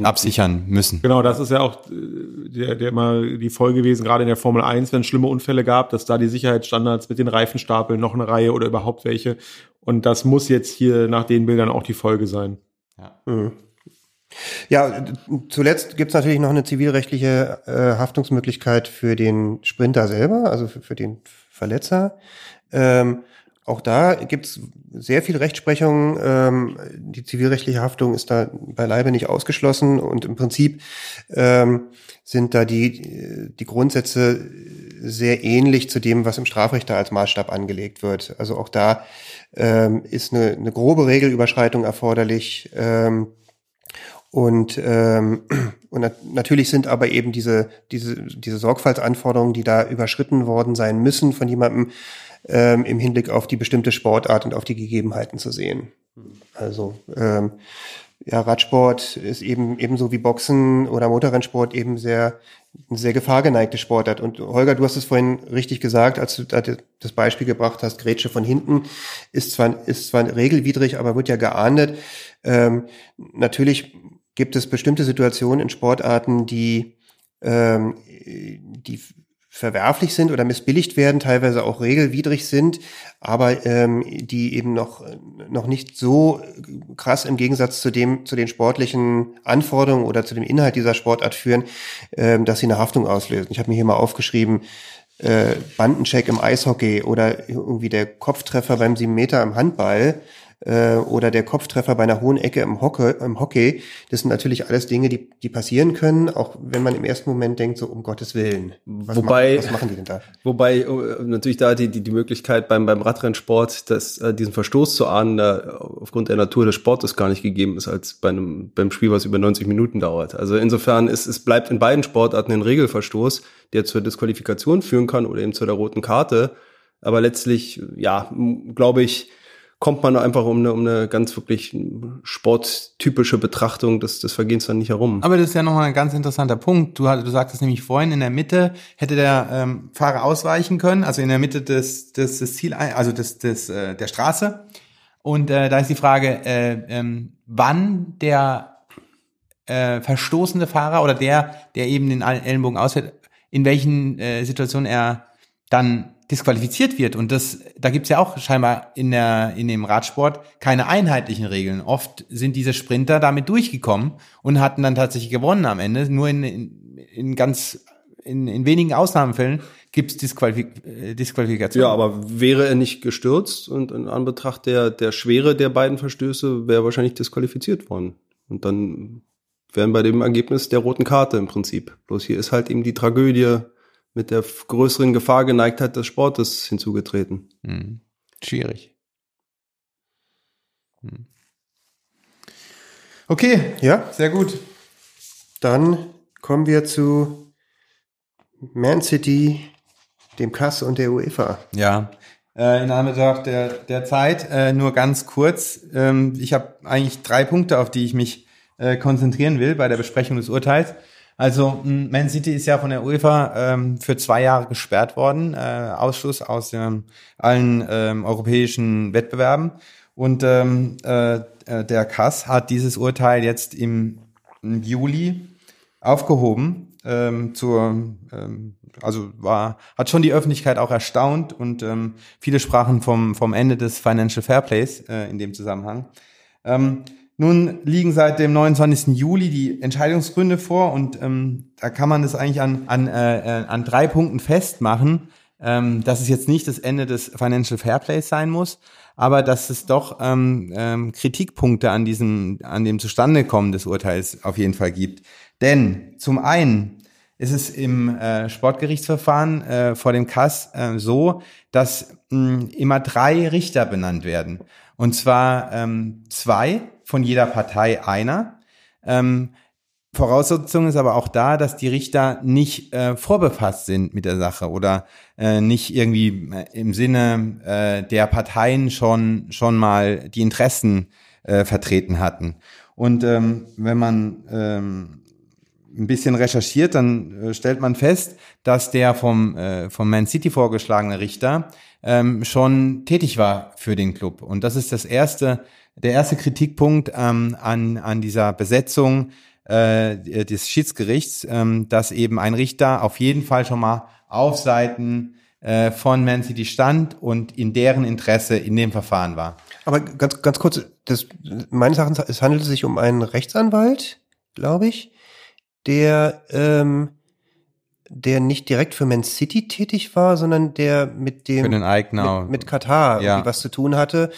absichern müssen. Genau, das ist ja auch äh, der, der immer die Folge gewesen, gerade in der Formel 1, wenn es schlimme Unfälle gab, dass da die Sicherheitsstandards mit den Reifenstapeln noch eine Reihe oder überhaupt welche. Und das muss jetzt hier nach den Bildern auch die Folge sein. Ja. Mhm. Ja, zuletzt gibt es natürlich noch eine zivilrechtliche äh, Haftungsmöglichkeit für den Sprinter selber, also für, für den Verletzer. Ähm, auch da gibt es sehr viel Rechtsprechung. Ähm, die zivilrechtliche Haftung ist da beileibe nicht ausgeschlossen und im Prinzip ähm, sind da die, die Grundsätze sehr ähnlich zu dem, was im Strafrecht da als Maßstab angelegt wird. Also auch da ähm, ist eine, eine grobe Regelüberschreitung erforderlich. Ähm, und, ähm, und nat natürlich sind aber eben diese, diese, diese Sorgfaltsanforderungen, die da überschritten worden sein müssen, von jemandem ähm, im Hinblick auf die bestimmte Sportart und auf die Gegebenheiten zu sehen. Also ähm, ja, Radsport ist eben ebenso wie Boxen oder Motorrennsport eben sehr sehr gefahrgeneigte Sportart. Und Holger, du hast es vorhin richtig gesagt, als du das Beispiel gebracht hast, Grätsche von hinten ist zwar, ist zwar regelwidrig, aber wird ja geahndet. Ähm, natürlich gibt es bestimmte Situationen in Sportarten, die, ähm, die verwerflich sind oder missbilligt werden, teilweise auch regelwidrig sind, aber ähm, die eben noch, noch nicht so krass im Gegensatz zu dem, zu den sportlichen Anforderungen oder zu dem Inhalt dieser Sportart führen, ähm, dass sie eine Haftung auslösen. Ich habe mir hier mal aufgeschrieben, äh, Bandencheck im Eishockey oder irgendwie der Kopftreffer beim 7 Meter im Handball äh, oder der Kopftreffer bei einer hohen Ecke im Hockey, im Hockey, das sind natürlich alles Dinge, die, die passieren können, auch wenn man im ersten Moment denkt, so um Gottes Willen. Was wobei, machen, was machen die denn da? Wobei äh, natürlich da die, die, die Möglichkeit beim, beim Radrennsport, dass äh, diesen Verstoß zu ahnen, da aufgrund der Natur des Sportes gar nicht gegeben ist, als bei einem beim Spiel, was über 90 Minuten dauert. Also insofern ist es bleibt in beiden Sportarten ein Regelverstoß, der zur Disqualifikation führen kann oder eben zu der roten Karte. Aber letztlich, ja, glaube ich, kommt man einfach um eine, um eine ganz wirklich sporttypische Betrachtung des, des Vergehens dann nicht herum. Aber das ist ja nochmal ein ganz interessanter Punkt. Du, du sagtest nämlich vorhin, in der Mitte hätte der ähm, Fahrer ausweichen können, also in der Mitte des, des, des Ziel, also des, des, äh, der Straße. Und äh, da ist die Frage, äh, ähm, wann der äh, verstoßende Fahrer oder der, der eben den Ellenbogen ausfällt, in welchen äh, Situationen er dann disqualifiziert wird. Und das, da gibt's ja auch scheinbar in, der, in dem Radsport keine einheitlichen Regeln. Oft sind diese Sprinter damit durchgekommen und hatten dann tatsächlich gewonnen am Ende. Nur in, in, in ganz in, in wenigen Ausnahmefällen gibt's Disqualifik äh, Disqualifikation. Ja, aber wäre er nicht gestürzt und in Anbetracht der, der Schwere der beiden Verstöße wäre er wahrscheinlich disqualifiziert worden. Und dann wären bei dem Ergebnis der roten Karte im Prinzip. Bloß hier ist halt eben die Tragödie, mit der größeren Gefahr Geneigtheit des Sportes hinzugetreten. Hm. Schwierig. Hm. Okay, ja, sehr gut. Dann kommen wir zu Man City, dem Kass und der UEFA. Ja, äh, in Anbetracht der, der Zeit äh, nur ganz kurz. Ähm, ich habe eigentlich drei Punkte, auf die ich mich äh, konzentrieren will bei der Besprechung des Urteils. Also Man City ist ja von der UEFA ähm, für zwei Jahre gesperrt worden, äh, Ausschluss aus ähm, allen ähm, europäischen Wettbewerben. Und ähm, äh, äh der Kass hat dieses Urteil jetzt im, im Juli aufgehoben. Ähm, zur, ähm, also war, hat schon die Öffentlichkeit auch erstaunt und ähm, viele sprachen vom, vom Ende des Financial Fairplays äh, in dem Zusammenhang. Ähm, nun liegen seit dem 29. Juli die Entscheidungsgründe vor und ähm, da kann man das eigentlich an, an, äh, an drei Punkten festmachen, ähm, dass es jetzt nicht das Ende des Financial Fairplays sein muss, aber dass es doch ähm, ähm, Kritikpunkte an diesem, an dem Zustandekommen des Urteils auf jeden Fall gibt. Denn zum einen ist es im äh, Sportgerichtsverfahren äh, vor dem Kass äh, so, dass mh, immer drei Richter benannt werden. Und zwar ähm, zwei von jeder Partei einer. Ähm, Voraussetzung ist aber auch da, dass die Richter nicht äh, vorbefasst sind mit der Sache oder äh, nicht irgendwie äh, im Sinne äh, der Parteien schon schon mal die Interessen äh, vertreten hatten. Und ähm, wenn man ähm, ein bisschen recherchiert, dann äh, stellt man fest, dass der vom, äh, vom Man City vorgeschlagene Richter ähm, schon tätig war für den Club. Und das ist das erste, der erste Kritikpunkt ähm, an, an dieser Besetzung äh, des Schiedsgerichts, ähm, dass eben ein Richter auf jeden Fall schon mal auf Seiten äh, von Man City stand und in deren Interesse in dem Verfahren war. Aber ganz, ganz kurz, das, meines Erachtens, es handelt sich um einen Rechtsanwalt, glaube ich, der, ähm, der nicht direkt für Man City tätig war, sondern der mit dem für den Eigner. mit, mit Katar ja. was zu tun hatte.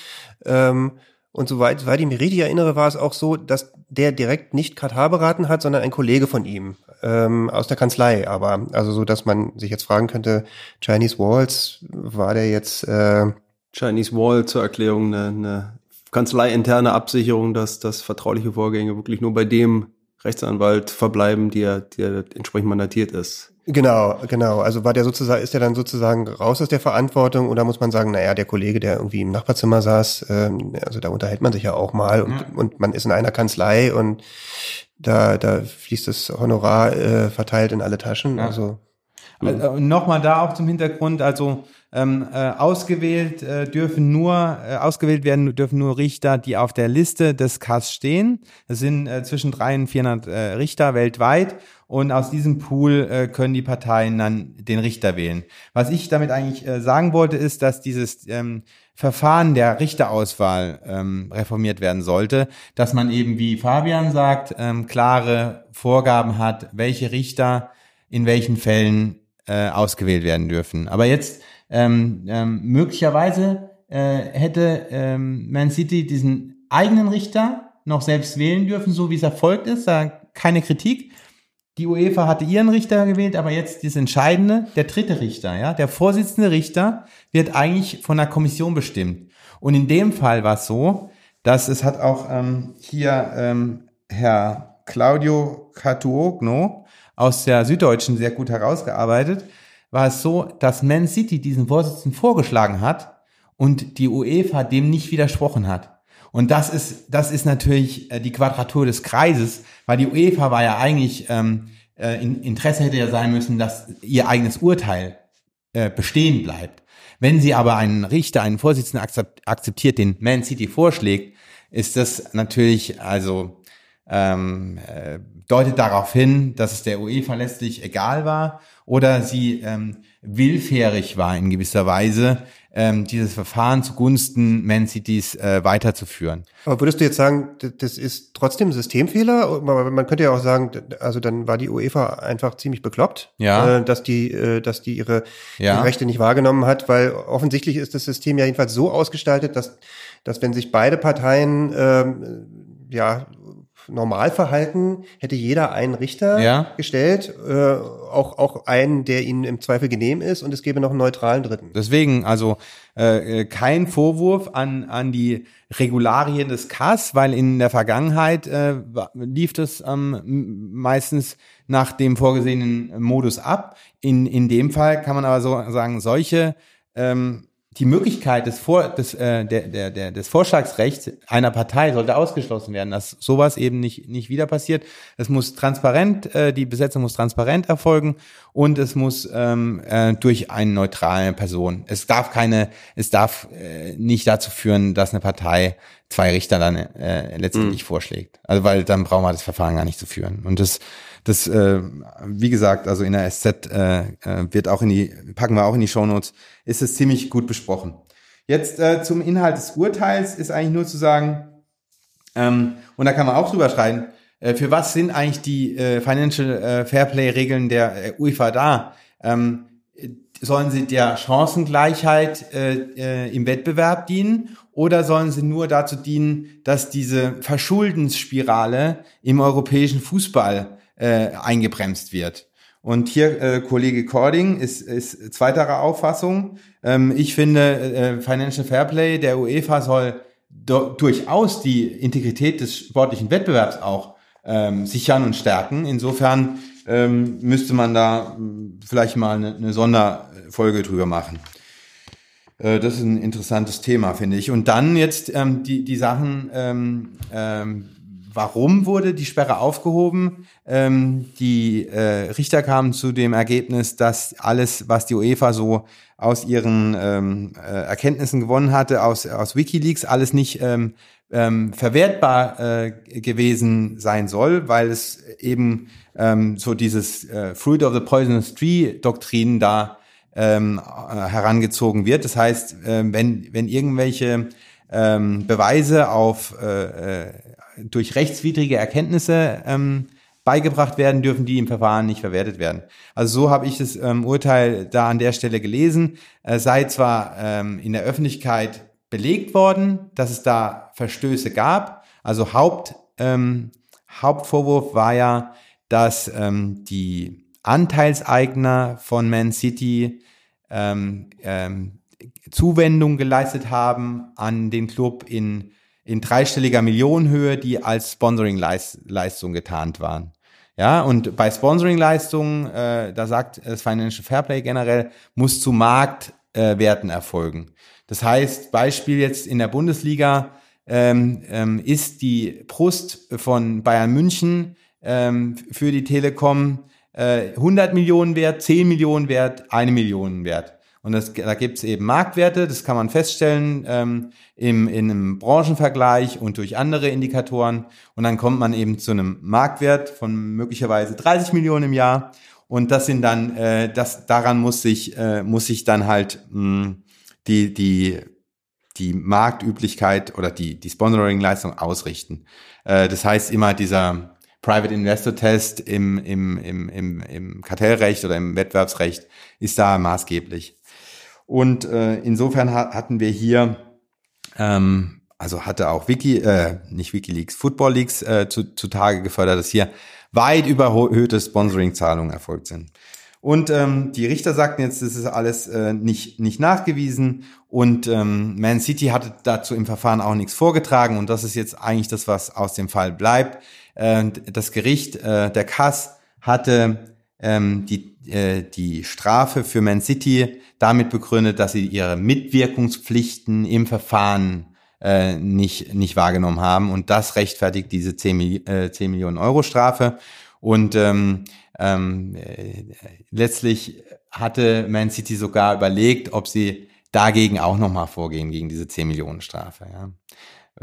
Ähm, und soweit, soweit ich mich richtig erinnere, war es auch so, dass der direkt nicht Katar beraten hat, sondern ein Kollege von ihm ähm, aus der Kanzlei. Aber also so, dass man sich jetzt fragen könnte, Chinese Walls, war der jetzt äh, Chinese Wall zur Erklärung eine, eine kanzleiinterne Absicherung, dass das vertrauliche Vorgänge wirklich nur bei dem Rechtsanwalt verbleiben, der, der entsprechend mandatiert ist. Genau, genau. Also war der sozusagen, ist der dann sozusagen raus aus der Verantwortung oder muss man sagen, naja, der Kollege, der irgendwie im Nachbarzimmer saß, ähm, also da unterhält man sich ja auch mal und, Ja. und man ist in einer Kanzlei und da, da fließt das Honorar äh, verteilt in alle Taschen. Ja. Also Also, und nochmal da auch zum Hintergrund, also ähm, äh, ausgewählt äh, dürfen nur, äh, ausgewählt werden dürfen nur Richter, die auf der Liste des KAS stehen. Das sind äh, zwischen 300 und 400 äh, Richter weltweit und aus diesem Pool äh, können die Parteien dann den Richter wählen. Was ich damit eigentlich äh, sagen wollte, ist, dass dieses ähm, Verfahren der Richterauswahl ähm, reformiert werden sollte, dass man eben, wie Fabian sagt, ähm, klare Vorgaben hat, welche Richter in welchen Fällen äh, ausgewählt werden dürfen. Aber jetzt ähm, ähm, möglicherweise äh, hätte ähm, Man City diesen eigenen Richter noch selbst wählen dürfen, so wie es erfolgt ist. Da keine Kritik. Die UEFA hatte ihren Richter gewählt, aber jetzt das Entscheidende, der dritte Richter, ja, der Vorsitzende Richter wird eigentlich von der Kommission bestimmt. Und in dem Fall war es so, dass es hat auch ähm, hier ähm, Herr Claudio Catuogno aus der Süddeutschen sehr gut herausgearbeitet, war es so, dass Man City diesen Vorsitzenden vorgeschlagen hat und die UEFA dem nicht widersprochen hat. Und das ist, das ist natürlich äh, die Quadratur des Kreises, weil die UEFA war ja eigentlich, ähm, äh, in, Interesse hätte ja sein müssen, dass ihr eigenes Urteil äh, bestehen bleibt. Wenn sie aber einen Richter, einen Vorsitzenden akzept, akzeptiert, den Man City vorschlägt, ist das natürlich, also ähm, äh, deutet darauf hin, dass es der UEFA letztlich egal war oder sie ähm, willfährig war in gewisser Weise, ähm, dieses Verfahren zugunsten Man Cities äh, weiterzuführen. Aber würdest du jetzt sagen, das ist trotzdem ein Systemfehler? Man könnte ja auch sagen, also dann war die UEFA einfach ziemlich bekloppt, Ja. äh, dass die, äh, dass die ihre, Ja. ihre Rechte nicht wahrgenommen hat, weil offensichtlich ist das System ja jedenfalls so ausgestaltet, dass, dass wenn sich beide Parteien ähm, ja normal verhalten, hätte jeder einen Richter Ja. gestellt, äh, auch auch einen, der ihnen im Zweifel genehm ist, und es gäbe noch einen neutralen Dritten. Deswegen also äh, äh, kein Vorwurf an, an die Regularien des CAS, weil in der Vergangenheit äh, lief das ähm, meistens nach dem vorgesehenen Modus ab. In, in dem Fall kann man aber so sagen, solche ähm, die Möglichkeit des, Vor, des, äh, der, der, der, des Vorschlagsrechts einer Partei sollte ausgeschlossen werden, dass sowas eben nicht, nicht wieder passiert. Es muss transparent, äh, die Besetzung muss transparent erfolgen und es muss ähm, äh, durch eine neutrale Person. Es darf keine, es darf äh, nicht dazu führen, dass eine Partei zwei Richter dann äh, letztendlich vorschlägt. Also weil dann brauchen wir das Verfahren gar nicht zu führen. Und das, das, äh, wie gesagt, also in der SZ äh, äh, wird auch in die, packen wir auch in die Shownotes, ist es ziemlich gut besprochen. Jetzt äh, zum Inhalt des Urteils ist eigentlich nur zu sagen, ähm, und da kann man auch drüber schreiben, äh, für was sind eigentlich die äh, Financial äh, Fairplay-Regeln der äh, UEFA da? Ähm, äh, sollen sie der Chancengleichheit äh, äh, im Wettbewerb dienen oder sollen sie nur dazu dienen, dass diese Verschuldensspirale im europäischen Fußball äh, eingebremst wird? Und hier äh, Kollege Cording ist, ist zweiterer Auffassung. Ähm, ich finde, äh, Financial Fairplay der UEFA soll durchaus die Integrität des sportlichen Wettbewerbs auch ähm, sichern und stärken. Insofern ähm, müsste man da hm, vielleicht mal eine, eine Sonderfolge drüber machen. Äh, das ist ein interessantes Thema, finde ich. Und dann jetzt ähm, die, die Sachen, ähm, ähm, warum wurde die Sperre aufgehoben? Ähm, die äh, Richter kamen zu dem Ergebnis, dass alles, was die UEFA so aus ihren ähm, äh, Erkenntnissen gewonnen hatte, aus, aus Wikileaks, alles nicht ähm, ähm, verwertbar äh, gewesen sein soll, weil es eben ähm, so dieses äh, Fruit of the Poisonous Tree Doktrin da ähm, äh, herangezogen wird. Das heißt, äh, wenn, wenn irgendwelche ähm, Beweise auf äh, äh, durch rechtswidrige Erkenntnisse ähm, beigebracht werden, dürfen die im Verfahren nicht verwertet werden. Also so habe ich das ähm, Urteil da an der Stelle gelesen. Äh, sei zwar ähm, in der Öffentlichkeit belegt worden, dass es da Verstöße gab. Also Haupt, ähm, Hauptvorwurf war ja, dass ähm, die Anteilseigner von Man City ähm, ähm, Zuwendung geleistet haben an den Club in, in dreistelliger Millionenhöhe, die als Sponsoring-Leistung getarnt waren. Ja, und bei Sponsoring-Leistungen, äh, da sagt das Financial Fairplay generell, muss zu Marktwerten äh, erfolgen. Das heißt, Beispiel jetzt in der Bundesliga ähm, ähm, ist die Brust von Bayern München ähm, für die Telekom äh, 100 Millionen wert, 10 Millionen wert, eine Million wert. Und das, da gibt's eben Marktwerte, das kann man feststellen ähm, im, in einem Branchenvergleich und durch andere Indikatoren. Und dann kommt man eben zu einem Marktwert von möglicherweise 30 Millionen im Jahr. Und das sind dann, äh, das daran muss sich äh, muss sich dann halt mh, die die die Marktüblichkeit oder die die Sponsoring-Leistung ausrichten. Äh, das heißt immer dieser Private Investor Test im, im, im, im, im Kartellrecht oder im Wettbewerbsrecht ist da maßgeblich. Und äh, insofern ha hatten wir hier, ähm, also hatte auch Wiki, äh, nicht WikiLeaks, Football Leaks äh, zu, zutage gefördert, dass hier weit überhöhte Sponsoring-Zahlungen erfolgt sind. Und ähm, die Richter sagten jetzt, das ist alles äh, nicht, nicht nachgewiesen und ähm, Man City hatte dazu im Verfahren auch nichts vorgetragen und das ist jetzt eigentlich das, was aus dem Fall bleibt. Äh, das Gericht, äh, der Kass, hatte ähm, die, äh, die Strafe für Man City damit begründet, dass sie ihre Mitwirkungspflichten im Verfahren äh, nicht, nicht wahrgenommen haben. Und das rechtfertigt diese 10, äh, 10 Millionen Euro Strafe. Und ähm, ähm, äh, letztlich hatte Man City sogar überlegt, ob sie dagegen auch nochmal vorgehen, gegen diese 10 Millionen Strafe. Ja.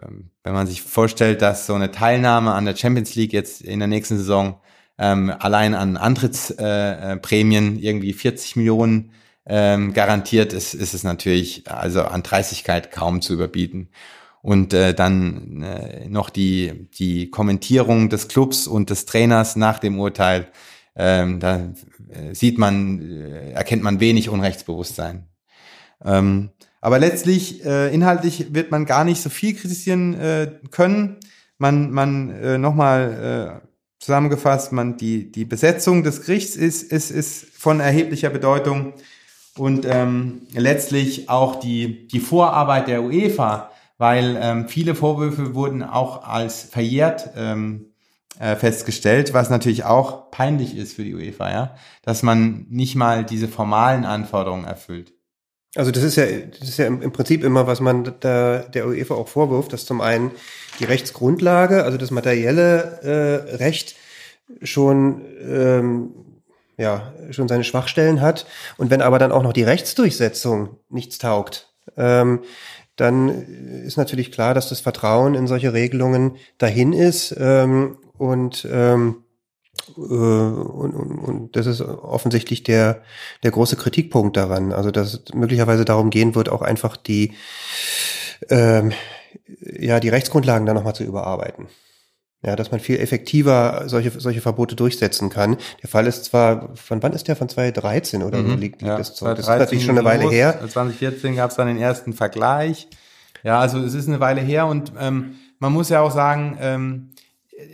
Ähm, wenn man sich vorstellt, dass so eine Teilnahme an der Champions League jetzt in der nächsten Saison ähm, allein an Antrittsprämien äh, irgendwie 40 Millionen ähm, garantiert ist, ist es natürlich also an Dreistigkeit kaum zu überbieten. Und äh, dann äh, noch die, die Kommentierung des Clubs und des Trainers nach dem Urteil, ähm, da äh, sieht man, äh, erkennt man wenig Unrechtsbewusstsein. Ähm, aber letztlich, äh, inhaltlich wird man gar nicht so viel kritisieren äh, können. Man, man äh, nochmal äh, zusammengefasst, man, die, die Besetzung des Gerichts ist, ist, ist von erheblicher Bedeutung und ähm, letztlich auch die, die Vorarbeit der UEFA, weil ähm, viele Vorwürfe wurden auch als verjährt ähm, äh, festgestellt, was natürlich auch peinlich ist für die UEFA, ja, dass man nicht mal diese formalen Anforderungen erfüllt. Also das ist ja, das ist ja im, Prinzip immer, was man da der UEFA auch vorwirft, dass zum einen die Rechtsgrundlage, also das materielle äh, Recht schon ähm, ja schon seine Schwachstellen hat. Und wenn aber dann auch noch die Rechtsdurchsetzung nichts taugt, ähm, dann ist natürlich klar, dass das Vertrauen in solche Regelungen dahin ist ähm, und ähm, äh, und, und, und das ist offensichtlich der, der große Kritikpunkt daran. Also, dass es möglicherweise darum gehen wird, auch einfach die, ähm, ja, die Rechtsgrundlagen da nochmal zu überarbeiten. Ja, dass man viel effektiver solche, solche Verbote durchsetzen kann. Der Fall ist zwar, von wann ist der? Von 2013 oder mhm, liegt, liegt ja, das so? Das ist natürlich schon eine Weile los. her. 2014 gab es dann den ersten Vergleich. Ja, also es ist eine Weile her und ähm, man muss ja auch sagen, ähm,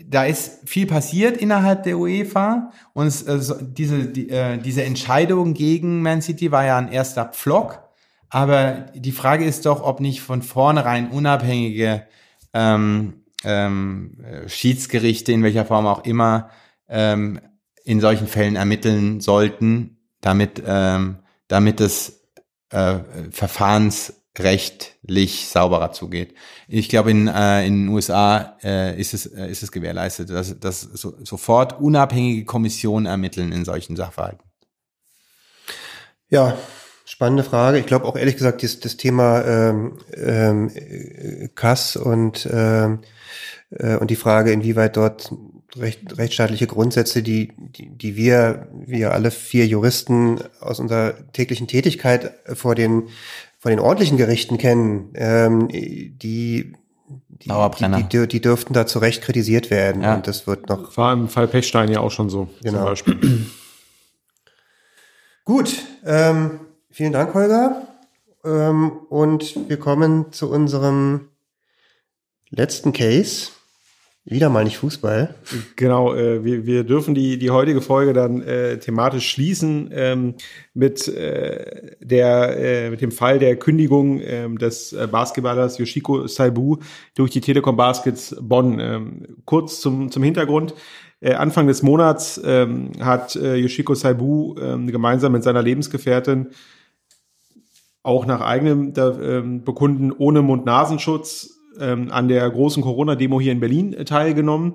da ist viel passiert innerhalb der UEFA und es, also diese, die, äh, diese Entscheidung gegen Man City war ja ein erster Pflock. Aber die Frage ist doch, ob nicht von vornherein unabhängige ähm, ähm, Schiedsgerichte in welcher Form auch immer ähm, in solchen Fällen ermitteln sollten, damit ähm, damit es äh, verfahrensrechtlich sauberer zugeht. Ich glaube, in, äh, in den USA äh, ist, es, äh, ist es gewährleistet, dass, dass so, sofort unabhängige Kommissionen ermitteln in solchen Sachverhalten. Ja, spannende Frage. Ich glaube auch ehrlich gesagt, das, das Thema ähm, ähm, Kass und, ähm, äh, und die Frage, inwieweit dort recht, rechtsstaatliche Grundsätze, die, die, die wir, wir alle vier Juristen aus unserer täglichen Tätigkeit vor den, vor den ordentlichen Gerichten kennen, ähm, die, die, die, die, die dürften da zu Recht kritisiert werden. Ja. Und das wird noch. War im Fall Pechstein ja auch schon so. Genau. Zum Beispiel. Gut. Ähm, vielen Dank, Holger. Ähm, und wir kommen zu unserem letzten Case. Wieder mal nicht Fußball. Genau, äh, wir, wir dürfen die, die heutige Folge dann äh, thematisch schließen ähm, mit, äh, der, äh, mit dem Fall der Kündigung ähm, des äh, Basketballers Yoshiko Saibu durch die Telekom Baskets Bonn. Ähm, kurz zum, zum Hintergrund. Äh, Anfang des Monats ähm, hat äh, Yoshiko Saibu ähm, gemeinsam mit seiner Lebensgefährtin auch nach eigenem ähm, Bekunden ohne Mund-Nasenschutz ähm, an der großen Corona-Demo hier in Berlin äh, teilgenommen.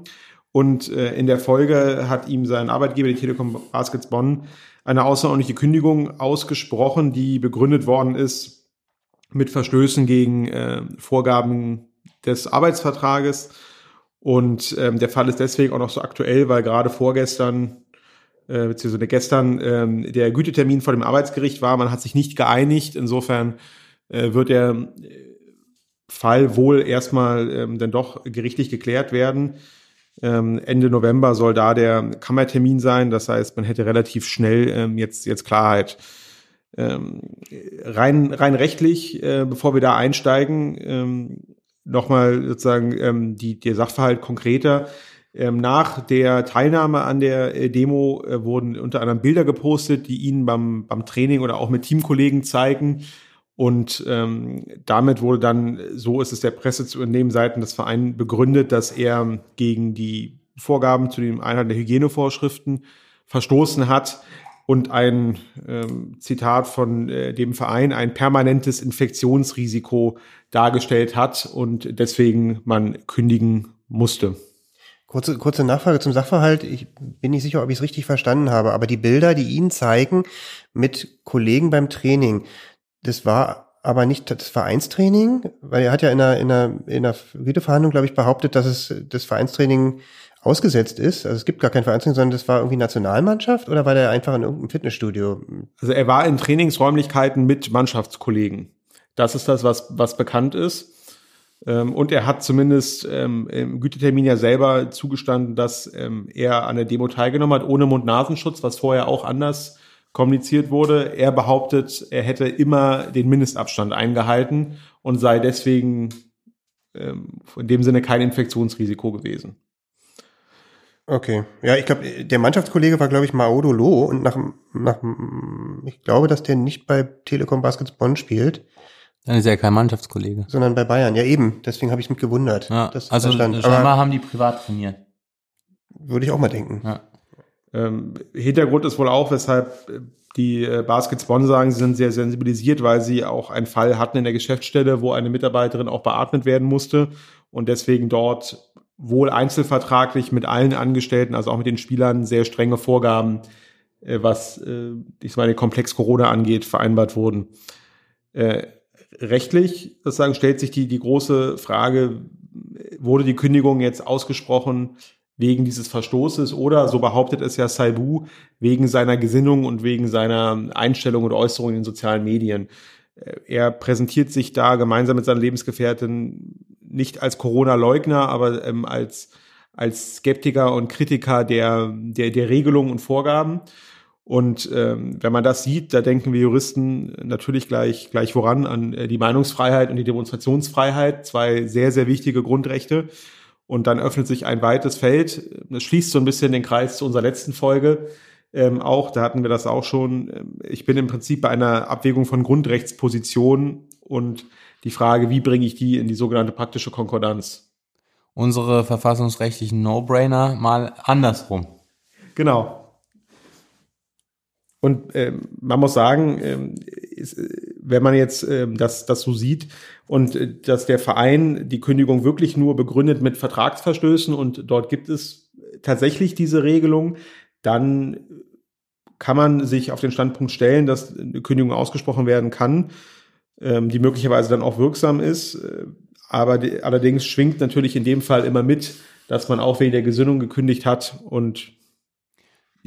Und äh, in der Folge hat ihm sein Arbeitgeber, die Telekom Baskets Bonn, eine außerordentliche Kündigung ausgesprochen, die begründet worden ist mit Verstößen gegen äh, Vorgaben des Arbeitsvertrages. Und ähm, der Fall ist deswegen auch noch so aktuell, weil gerade vorgestern äh, beziehungsweise gestern ähm, der Gütetermin vor dem Arbeitsgericht war. Man hat sich nicht geeinigt. Insofern äh, wird der Fall wohl erstmal ähm, dann doch gerichtlich geklärt werden. Ähm, Ende November soll da der Kammertermin sein. Das heißt, man hätte relativ schnell ähm, jetzt, jetzt Klarheit. Ähm, rein, rein rechtlich, äh, bevor wir da einsteigen, ähm, nochmal sozusagen ähm, die, der Sachverhalt konkreter. Ähm, nach der Teilnahme an der äh, Demo äh, wurden unter anderem Bilder gepostet, die ihn beim, beim Training oder auch mit Teamkollegen zeigen, und ähm, damit wurde dann, so ist es der Presse zu entnehmen, seitens des Vereins begründet, dass er gegen die Vorgaben zu den Einheiten der Hygienevorschriften verstoßen hat und ein ähm, Zitat von äh, dem Verein ein permanentes Infektionsrisiko dargestellt hat und deswegen man kündigen musste. Kurze, kurze Nachfrage zum Sachverhalt. Ich bin nicht sicher, ob ich es richtig verstanden habe, aber die Bilder, die ihn zeigen mit Kollegen beim Training, das war aber nicht das Vereinstraining, weil er hat ja in einer, in einer, in einer Güteverhandlung, glaube ich, behauptet, dass es das Vereinstraining ausgesetzt ist. Also es gibt gar kein Vereinstraining, sondern das war irgendwie Nationalmannschaft oder war der einfach in irgendeinem Fitnessstudio? Also er war in Trainingsräumlichkeiten mit Mannschaftskollegen. Das ist das, was, was bekannt ist. Ähm, und er hat zumindest ähm, im Gütetermin ja selber zugestanden, dass ähm, er an der Demo teilgenommen hat, ohne Mund-Nasenschutz, was vorher auch anders kommuniziert wurde. Er behauptet, er hätte immer den Mindestabstand eingehalten und sei deswegen ähm, in dem Sinne kein Infektionsrisiko gewesen. Okay. Ja, ich glaube, der Mannschaftskollege war, glaube ich, Maodo Lo und nach, nach, ich glaube, dass der nicht bei Telekom Baskets Bonn spielt. Dann ist er ja kein Mannschaftskollege. Sondern bei Bayern, ja eben. Deswegen habe ich mich gewundert. Ja, also scheinbar haben die privat trainiert. Würde ich auch mal denken. Ja. Ähm, Hintergrund ist wohl auch, weshalb äh, die äh, Baskets Bonn sagen, sie sind sehr sensibilisiert, weil sie auch einen Fall hatten in der Geschäftsstelle, wo eine Mitarbeiterin auch beatmet werden musste und deswegen dort wohl einzelvertraglich mit allen Angestellten, also auch mit den Spielern, sehr strenge Vorgaben, äh, was äh, ich meine Komplex Corona angeht, vereinbart wurden. Äh, rechtlich, sozusagen, stellt sich die, die große Frage, wurde die Kündigung jetzt ausgesprochen wegen dieses Verstoßes oder, so behauptet es ja Saibu, wegen seiner Gesinnung und wegen seiner Einstellung und Äußerung in den sozialen Medien. Äh, er präsentiert sich da gemeinsam mit seiner Lebensgefährtin nicht als Corona-Leugner, aber ähm, als, als Skeptiker und Kritiker der, der, der Regelungen und Vorgaben. Und ähm, wenn man das sieht, da denken wir Juristen natürlich gleich, gleich voran an äh, die Meinungsfreiheit und die Demonstrationsfreiheit, zwei sehr, sehr wichtige Grundrechte. Und dann öffnet sich ein weites Feld. Das schließt so ein bisschen den Kreis zu unserer letzten Folge. Ähm, auch, da hatten wir das auch schon. Ich bin im Prinzip bei einer Abwägung von Grundrechtspositionen und die Frage, wie bringe ich die in die sogenannte praktische Konkordanz? Unsere verfassungsrechtlichen No-Brainer mal andersrum. Genau. Und ähm, man muss sagen, ähm, ist, wenn man jetzt ähm, das, das so sieht und äh, dass der Verein die Kündigung wirklich nur begründet mit Vertragsverstößen und dort gibt es tatsächlich diese Regelung, dann kann man sich auf den Standpunkt stellen, dass eine Kündigung ausgesprochen werden kann, ähm, die möglicherweise dann auch wirksam ist. Äh, aber die, allerdings schwingt natürlich in dem Fall immer mit, dass man auch wegen der Gesinnung gekündigt hat und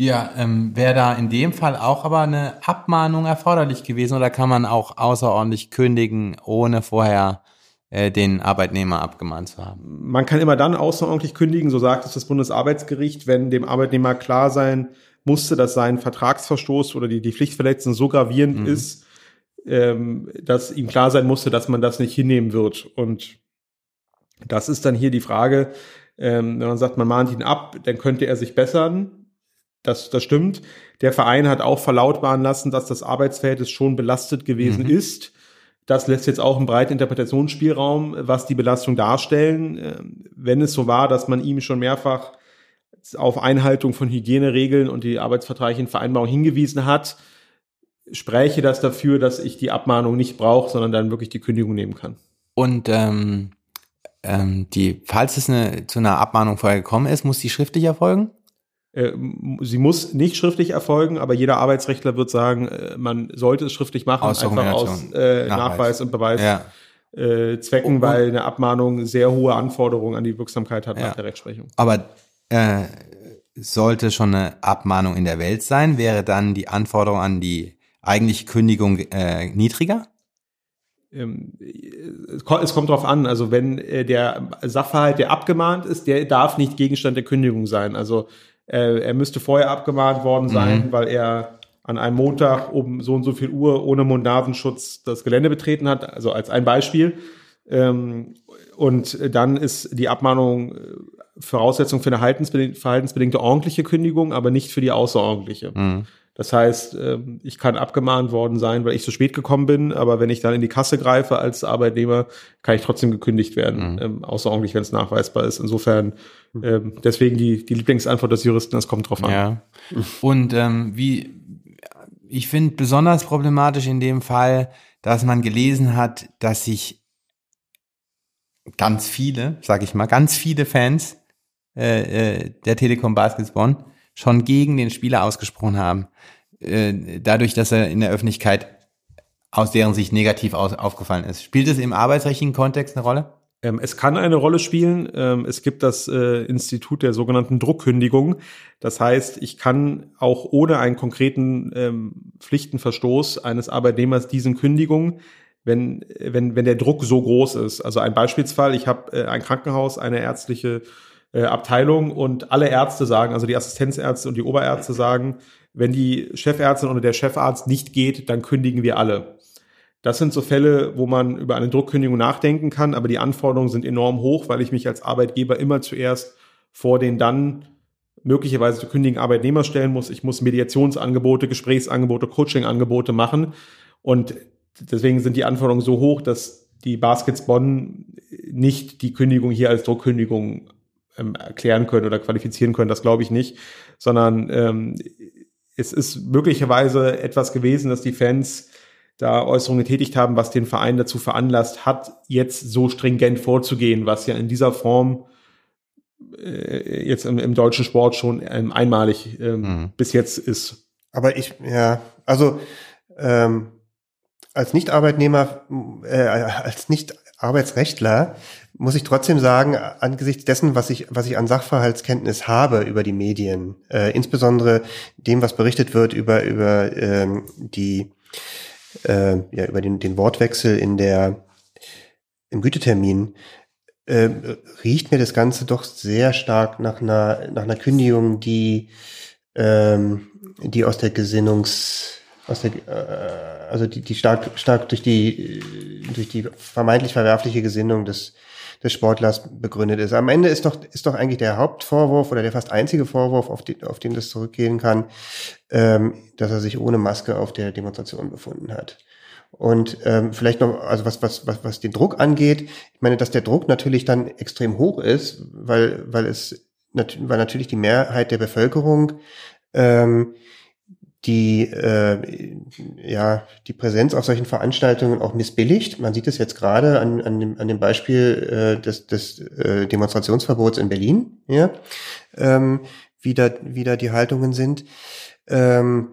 ja, ähm, wäre da in dem Fall auch aber eine Abmahnung erforderlich gewesen oder kann man auch außerordentlich kündigen, ohne vorher äh, den Arbeitnehmer abgemahnt zu haben? Man kann immer dann außerordentlich kündigen, so sagt es das Bundesarbeitsgericht, wenn dem Arbeitnehmer klar sein musste, dass sein Vertragsverstoß oder die, die Pflichtverletzung so gravierend mhm. ist, ähm, dass ihm klar sein musste, dass man das nicht hinnehmen wird. Und das ist dann hier die Frage, ähm, wenn man sagt, man mahnt ihn ab, dann könnte er sich bessern das, das stimmt. Der Verein hat auch verlautbaren lassen, dass das Arbeitsverhältnis schon belastet gewesen mhm. ist. Das lässt jetzt auch einen breiten Interpretationsspielraum, was die Belastung darstellen. Ähm, wenn es so war, dass man ihm schon mehrfach auf Einhaltung von Hygieneregeln und die arbeitsvertraglichen Vereinbarungen hingewiesen hat, spräche das dafür, dass ich die Abmahnung nicht brauche, sondern dann wirklich die Kündigung nehmen kann. Und ähm, ähm, die, falls es eine, zu einer Abmahnung vorher gekommen ist, muss die schriftlich erfolgen? Äh, sie muss nicht schriftlich erfolgen, aber jeder Arbeitsrechtler wird sagen, äh, man sollte es schriftlich machen, aus einfach aus äh, Nachweis. Nachweis. und Beweis ja. äh, Zwecken, und, weil eine Abmahnung sehr hohe Anforderungen an die Wirksamkeit hat ja. nach der Rechtsprechung. Aber äh, sollte schon eine Abmahnung in der Welt sein, wäre dann die Anforderung an die eigentliche Kündigung äh, niedriger? Ähm, es kommt darauf an, also wenn der Sachverhalt, der abgemahnt ist, der darf nicht Gegenstand der Kündigung sein. Also äh, er müsste vorher abgemahnt worden sein, mhm. weil er an einem Montag um so und so viel Uhr ohne Mundnasenschutz das Gelände betreten hat, also als ein Beispiel. Ähm, und dann ist die Abmahnung äh, Voraussetzung für eine verhaltensbedingte ordentliche Kündigung, aber nicht für die außerordentliche. Mhm. Das heißt, ähm, ich kann abgemahnt worden sein, weil ich zu spät gekommen bin, aber wenn ich dann in die Kasse greife als Arbeitnehmer, kann ich trotzdem gekündigt werden, mhm. Ähm, außerordentlich, wenn es nachweisbar ist. Insofern ähm, deswegen die, die Lieblingsantwort des Juristen, das kommt drauf an. Ja. Und ähm, wie ich finde besonders problematisch in dem Fall, dass man gelesen hat, dass sich ganz viele, sag ich mal, ganz viele Fans äh, äh, der Telekom Baskets Bonn schon gegen den Spieler ausgesprochen haben. Äh, dadurch, dass er in der Öffentlichkeit aus deren Sicht negativ aus, aufgefallen ist. Spielt es im arbeitsrechtlichen Kontext eine Rolle? Ähm, es kann eine Rolle spielen. Ähm, es gibt das äh, Institut der sogenannten Druckkündigung. Das heißt, ich kann auch ohne einen konkreten ähm, Pflichtenverstoß eines Arbeitnehmers diesen Kündigung, wenn, wenn, wenn der Druck so groß ist. Also ein Beispielsfall, ich habe äh, ein Krankenhaus, eine ärztliche äh, Abteilung und alle Ärzte sagen, also die Assistenzärzte und die Oberärzte sagen, wenn die Chefärztin oder der Chefarzt nicht geht, dann kündigen wir alle. Das sind so Fälle, wo man über eine Druckkündigung nachdenken kann, aber die Anforderungen sind enorm hoch, weil ich mich als Arbeitgeber immer zuerst vor den dann möglicherweise zu kündigen Arbeitnehmer stellen muss. Ich muss Mediationsangebote, Gesprächsangebote, Coachingangebote machen. Und deswegen sind die Anforderungen so hoch, dass die Baskets Bonn nicht die Kündigung hier als Druckkündigung ähm, erklären können oder qualifizieren können. Das glaube ich nicht, sondern ähm, es ist möglicherweise etwas gewesen, dass die Fans da Äußerungen getätigt haben, was den Verein dazu veranlasst hat, jetzt so stringent vorzugehen, was ja in dieser Form äh, jetzt im, im, deutschen Sport schon ähm, einmalig ähm, mhm. bis jetzt ist. Aber ich, ja, also ähm, als Nicht-Arbeitnehmer, äh, als Nicht-Arbeitsrechtler muss ich trotzdem sagen, angesichts dessen, was ich, was ich an Sachverhaltskenntnis habe über die Medien, äh, insbesondere dem, was berichtet wird über, über ähm, die äh, ja, über den, den Wortwechsel in der, im Gütetermin, äh, riecht mir das Ganze doch sehr stark nach einer, nach einer Kündigung, die, ähm, die aus der Gesinnungs, aus der, äh, also die, die stark, stark durch die, durch die vermeintlich verwerfliche Gesinnung des, des Sportlers begründet ist. Am Ende ist doch, ist doch eigentlich der Hauptvorwurf oder der fast einzige Vorwurf, auf, die, auf den das zurückgehen kann, ähm, dass er sich ohne Maske auf der Demonstration befunden hat. Und ähm, vielleicht noch, also was, was, was, was den Druck angeht, ich meine, dass der Druck natürlich dann extrem hoch ist, weil, weil es weil natürlich die Mehrheit der Bevölkerung ähm, die äh, ja die Präsenz auf solchen Veranstaltungen auch missbilligt. Man sieht es jetzt gerade an, an, dem, an dem Beispiel äh, des, des äh, Demonstrationsverbots in Berlin, ja, ähm, wie, da, wie da die Haltungen sind. Ähm,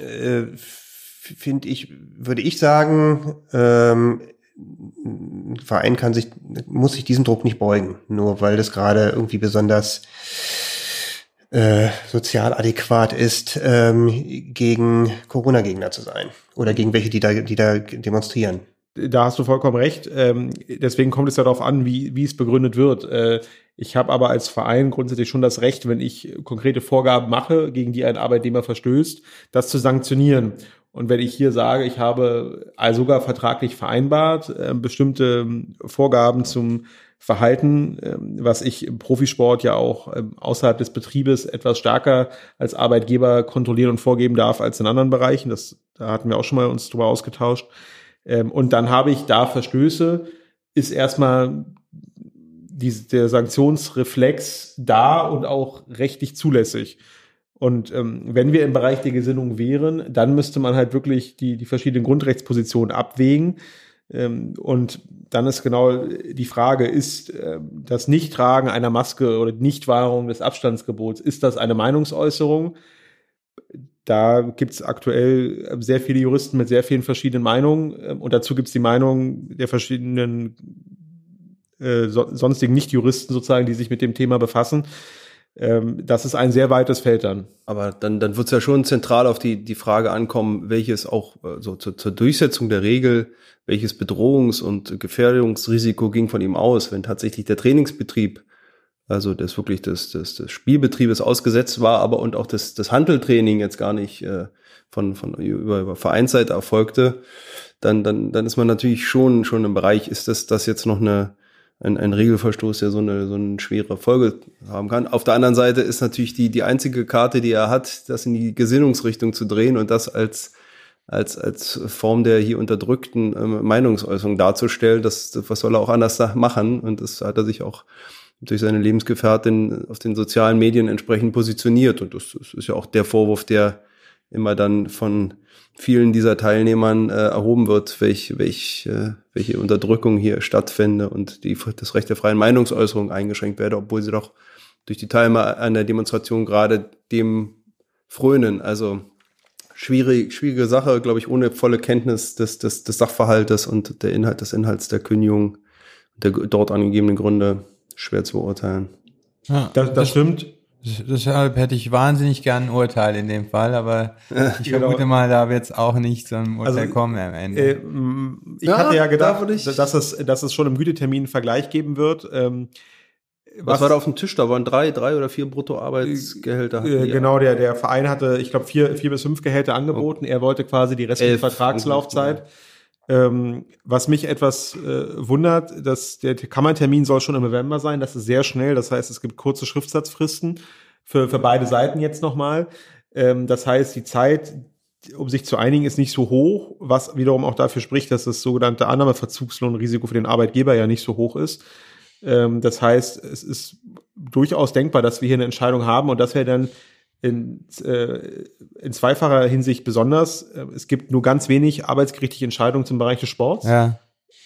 äh, Finde ich, würde ich sagen, ähm, ein Verein kann sich, muss sich diesem Druck nicht beugen, nur weil das gerade irgendwie besonders äh, sozial adäquat ist, ähm, gegen Corona-Gegner zu sein oder gegen welche, die da, die da demonstrieren. Da hast du vollkommen recht. Ähm, deswegen kommt es ja darauf an, wie, wie es begründet wird. Äh, ich habe aber als Verein grundsätzlich schon das Recht, wenn ich konkrete Vorgaben mache, gegen die ein Arbeitnehmer verstößt, das zu sanktionieren. Und wenn ich hier sage, ich habe sogar vertraglich vereinbart, äh, bestimmte ähm, Vorgaben zum Verhalten, ähm, was ich im Profisport ja auch ähm, außerhalb des Betriebes etwas stärker als Arbeitgeber kontrollieren und vorgeben darf als in anderen Bereichen. Das, da hatten wir auch schon mal uns drüber ausgetauscht. Ähm, und dann habe ich da Verstöße, ist erstmal die, der Sanktionsreflex da und auch rechtlich zulässig. Und ähm, wenn wir im Bereich der Gesinnung wären, dann müsste man halt wirklich die, die verschiedenen Grundrechtspositionen abwägen. Ähm, und dann ist genau die Frage, ist äh, das Nichttragen einer Maske oder Nichtwahrung des Abstandsgebots, ist das eine Meinungsäußerung? Da gibt es aktuell äh, sehr viele Juristen mit sehr vielen verschiedenen Meinungen ähm, und dazu gibt es die Meinung der verschiedenen äh, so, sonstigen Nicht-Juristen sozusagen, die sich mit dem Thema befassen. Ähm, das ist ein sehr weites Feld dann. Aber dann, dann wird es ja schon zentral auf die, die Frage ankommen, welches auch äh, so zur, zur Durchsetzung der Regel, welches Bedrohungs- und Gefährdungsrisiko ging von ihm aus, wenn tatsächlich der Trainingsbetrieb, also das wirklich des, des, des Spielbetriebes ausgesetzt war, aber und auch das, das Handeltraining jetzt gar nicht äh, von, von über, über Vereinsseite erfolgte, dann, dann, dann ist man natürlich schon, schon im Bereich, ist das, das jetzt noch eine, ein, ein Regelverstoß, der so eine, so eine schwere Folge haben kann. Auf der anderen Seite ist natürlich die, die einzige Karte, die er hat, das in die Gesinnungsrichtung zu drehen und das als, als, als Form der hier unterdrückten ähm, Meinungsäußerung darzustellen. Das, das, was soll er auch anders machen? Und das hat er sich auch durch seine Lebensgefährtin auf den sozialen Medien entsprechend positioniert. Und das, das ist ja auch der Vorwurf, der immer dann von vielen dieser Teilnehmern äh, erhoben wird, welch, welch, äh, welche Unterdrückung hier stattfinde und die, das Recht der freien Meinungsäußerung eingeschränkt werde, obwohl sie doch durch die Teilnehmer an der Demonstration gerade dem frönen. Also schwierig, schwierige Sache, glaube ich, ohne volle Kenntnis des, des, des Sachverhaltes und der Inhalt des Inhalts der Kündigung, der dort angegebenen Gründe schwer zu beurteilen. Ja, das, das stimmt. Deshalb hätte ich wahnsinnig gern ein Urteil in dem Fall, aber ich genau. vermute mal, da wird es auch nicht zu einem Urteil also, kommen am Ende. Äh, ich ja, hatte ja gedacht, dass es, dass es schon im Gütetermin einen Vergleich geben wird. Ähm, was, was, war da auf dem Tisch? Da waren drei, drei oder vier Bruttoarbeitsgehälter. Äh, genau, der, der Verein hatte, ich glaube, vier, vier bis fünf Gehälter angeboten. Er wollte quasi die restliche Vertragslaufzeit. Ähm, was mich etwas äh, wundert, dass der Kammertermin soll schon im November sein. Das ist sehr schnell. Das heißt, es gibt kurze Schriftsatzfristen für, für beide Seiten jetzt nochmal. Ähm, das heißt, die Zeit, um sich zu einigen, ist nicht so hoch, was wiederum auch dafür spricht, dass das sogenannte Annahmeverzugslohnrisiko für den Arbeitgeber ja nicht so hoch ist. Ähm, das heißt, es ist durchaus denkbar, dass wir hier eine Entscheidung haben und dass wir dann in, äh, in zweifacher Hinsicht besonders. Äh, es gibt nur ganz wenig arbeitsgerichtliche Entscheidungen zum Bereich des Sports. Ja.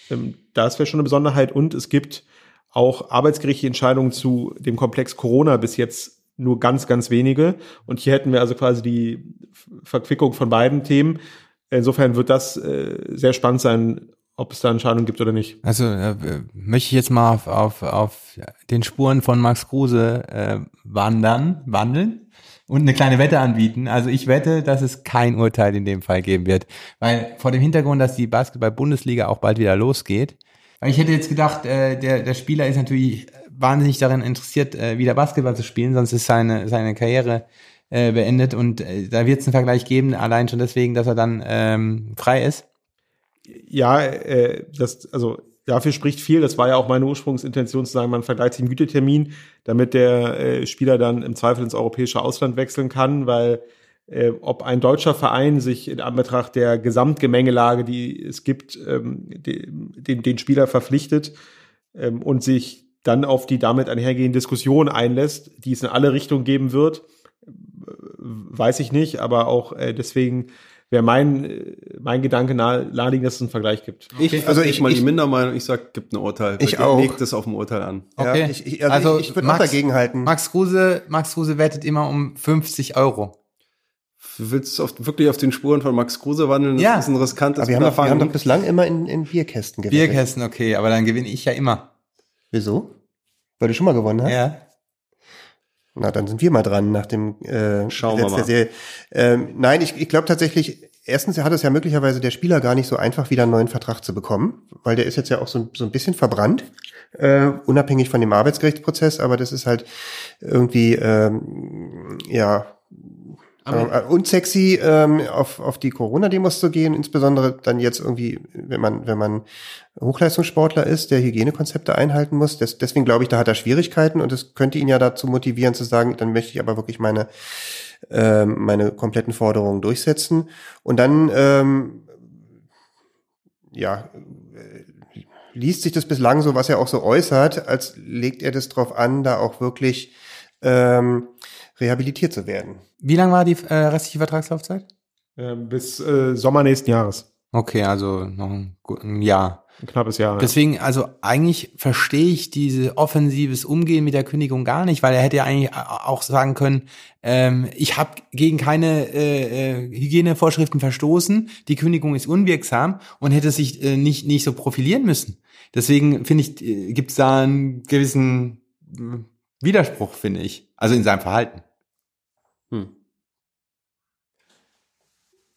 Ähm, das wäre schon eine Besonderheit. Und es gibt auch arbeitsgerichtliche Entscheidungen zu dem Komplex Corona bis jetzt nur ganz, ganz wenige. Und hier hätten wir also quasi die Verquickung von beiden Themen. Insofern wird das äh, sehr spannend sein, ob es da Entscheidungen gibt oder nicht. Also äh, möchte ich jetzt mal auf, auf, auf den Spuren von Max Kruse äh, wandern, wandeln und eine kleine Wette anbieten. Also ich wette, dass es kein Urteil in dem Fall geben wird. Weil vor dem Hintergrund, dass die Basketball-Bundesliga auch bald wieder losgeht. Ich hätte jetzt gedacht, äh, der, der Spieler ist natürlich wahnsinnig daran interessiert, äh, wieder Basketball zu spielen, sonst ist seine, seine Karriere äh, beendet. Und da wird es einen Vergleich geben, allein schon deswegen, dass er dann ähm, frei ist. Ja, äh, das, also dafür spricht viel. Das war ja auch meine Ursprungsintention zu sagen, man vergleicht den Gütetermin, damit der äh, Spieler dann im Zweifel ins europäische Ausland wechseln kann, weil äh, ob ein deutscher Verein sich in Anbetracht der Gesamtgemengelage, die es gibt, ähm, den, den Spieler verpflichtet ähm, und sich dann auf die damit einhergehende Diskussion einlässt, die es in alle Richtungen geben wird, weiß ich nicht, aber auch äh, deswegen wäre mein, mein Gedanke nahe, naheliegend, dass es einen Vergleich gibt. Ich, also ich mal ich, die Mindermeinung, ich sag, gibt ein Urteil. Ich auch. Legt es auf ein Urteil an. Okay. Ja, ich, ich, also, also ich, ich würde auch dagegen halten. Max Kruse, Max Kruse wettet immer um 50 Euro. Willst du auf, wirklich auf den Spuren von Max Kruse wandeln? Das ja. ist ein riskantes aber wir haben, doch, wir haben doch bislang immer in, in Bierkästen gewettet. Bierkästen, okay, aber dann gewinne ich ja immer. Wieso? Weil du schon mal gewonnen hast? Ja. Na, dann sind wir mal dran nach dem äh, Schauen wir mal. Serie. Ähm, nein, ich, ich glaube tatsächlich, erstens hat es ja möglicherweise der Spieler gar nicht so einfach, wieder einen neuen Vertrag zu bekommen, weil der ist jetzt ja auch so, so ein bisschen verbrannt, äh, unabhängig von dem Arbeitsgerichtsprozess, aber das ist halt irgendwie, ähm, ja, aber äh, unsexy ähm, auf, auf die Corona-Demos zu gehen, insbesondere dann jetzt irgendwie, wenn man, wenn man Hochleistungssportler ist, der Hygienekonzepte einhalten muss. Das, deswegen glaube ich, da hat er Schwierigkeiten und es könnte ihn ja dazu motivieren zu sagen, dann möchte ich aber wirklich meine, äh, meine kompletten Forderungen durchsetzen. Und dann, ähm, ja, liest sich das bislang so, was er auch so äußert, als legt er das drauf an, da auch wirklich ähm, rehabilitiert zu werden. Wie lang war die äh, restliche Vertragslaufzeit? Äh, bis äh, Sommer nächsten Jahres. Okay, also noch ein, ein Jahr. Ein knappes Jahr. Deswegen, also eigentlich verstehe ich diese offensives Umgehen mit der Kündigung gar nicht, weil er hätte ja eigentlich auch sagen können, ähm, ich habe gegen keine äh, äh, Hygienevorschriften verstoßen, die Kündigung ist unwirksam und hätte sich äh, nicht, nicht so profilieren müssen. Deswegen finde ich, äh, gibt es da einen gewissen äh, Widerspruch, finde ich. Also in seinem Verhalten. Hm.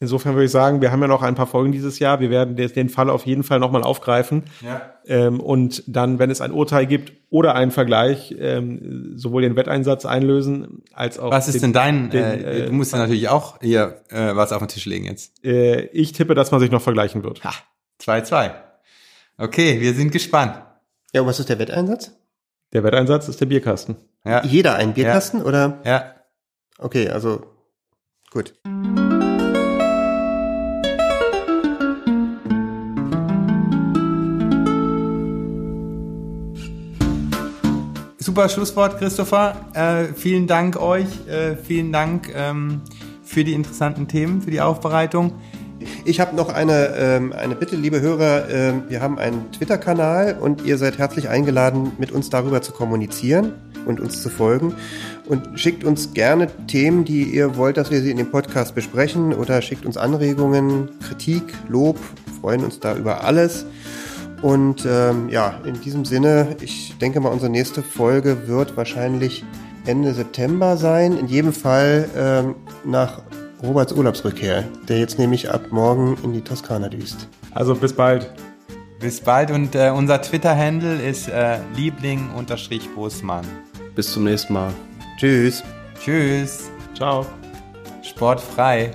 Insofern würde ich sagen, wir haben ja noch ein paar Folgen dieses Jahr. Wir werden den Fall auf jeden Fall nochmal aufgreifen. Ja. Ähm, und dann, wenn es ein Urteil gibt oder einen Vergleich, ähm, sowohl den Wetteinsatz einlösen als auch. Was ist den, denn dein? Den, äh, du musst ja natürlich auch hier äh, was auf den Tisch legen jetzt. Äh, ich tippe, dass man sich noch vergleichen wird. Ha, 2-2. Okay, wir sind gespannt. Ja, und was ist der Wetteinsatz? Der Wetteinsatz ist der Bierkasten. Ja. Jeder ein Bierkasten ja. oder? Ja. Okay, also gut. Super Schlusswort, Christopher. Äh, vielen Dank euch. Äh, vielen Dank ähm, für die interessanten Themen, für die Aufbereitung. Ich habe noch eine, ähm, eine Bitte, liebe Hörer. Ähm, wir haben einen Twitter-Kanal und ihr seid herzlich eingeladen, mit uns darüber zu kommunizieren und uns zu folgen. Und schickt uns gerne Themen, die ihr wollt, dass wir sie in dem Podcast besprechen oder schickt uns Anregungen, Kritik, Lob. Wir freuen uns da über alles. Und ähm, ja, in diesem Sinne, ich denke mal, unsere nächste Folge wird wahrscheinlich Ende September sein. In jedem Fall ähm, nach Roberts Urlaubsrückkehr, der jetzt nämlich ab morgen in die Toskana düst. Also bis bald. Bis bald und äh, unser Twitter-Handle ist äh, Liebling-Bosmann. Bis zum nächsten Mal. Tschüss. Tschüss. Ciao. Sportfrei.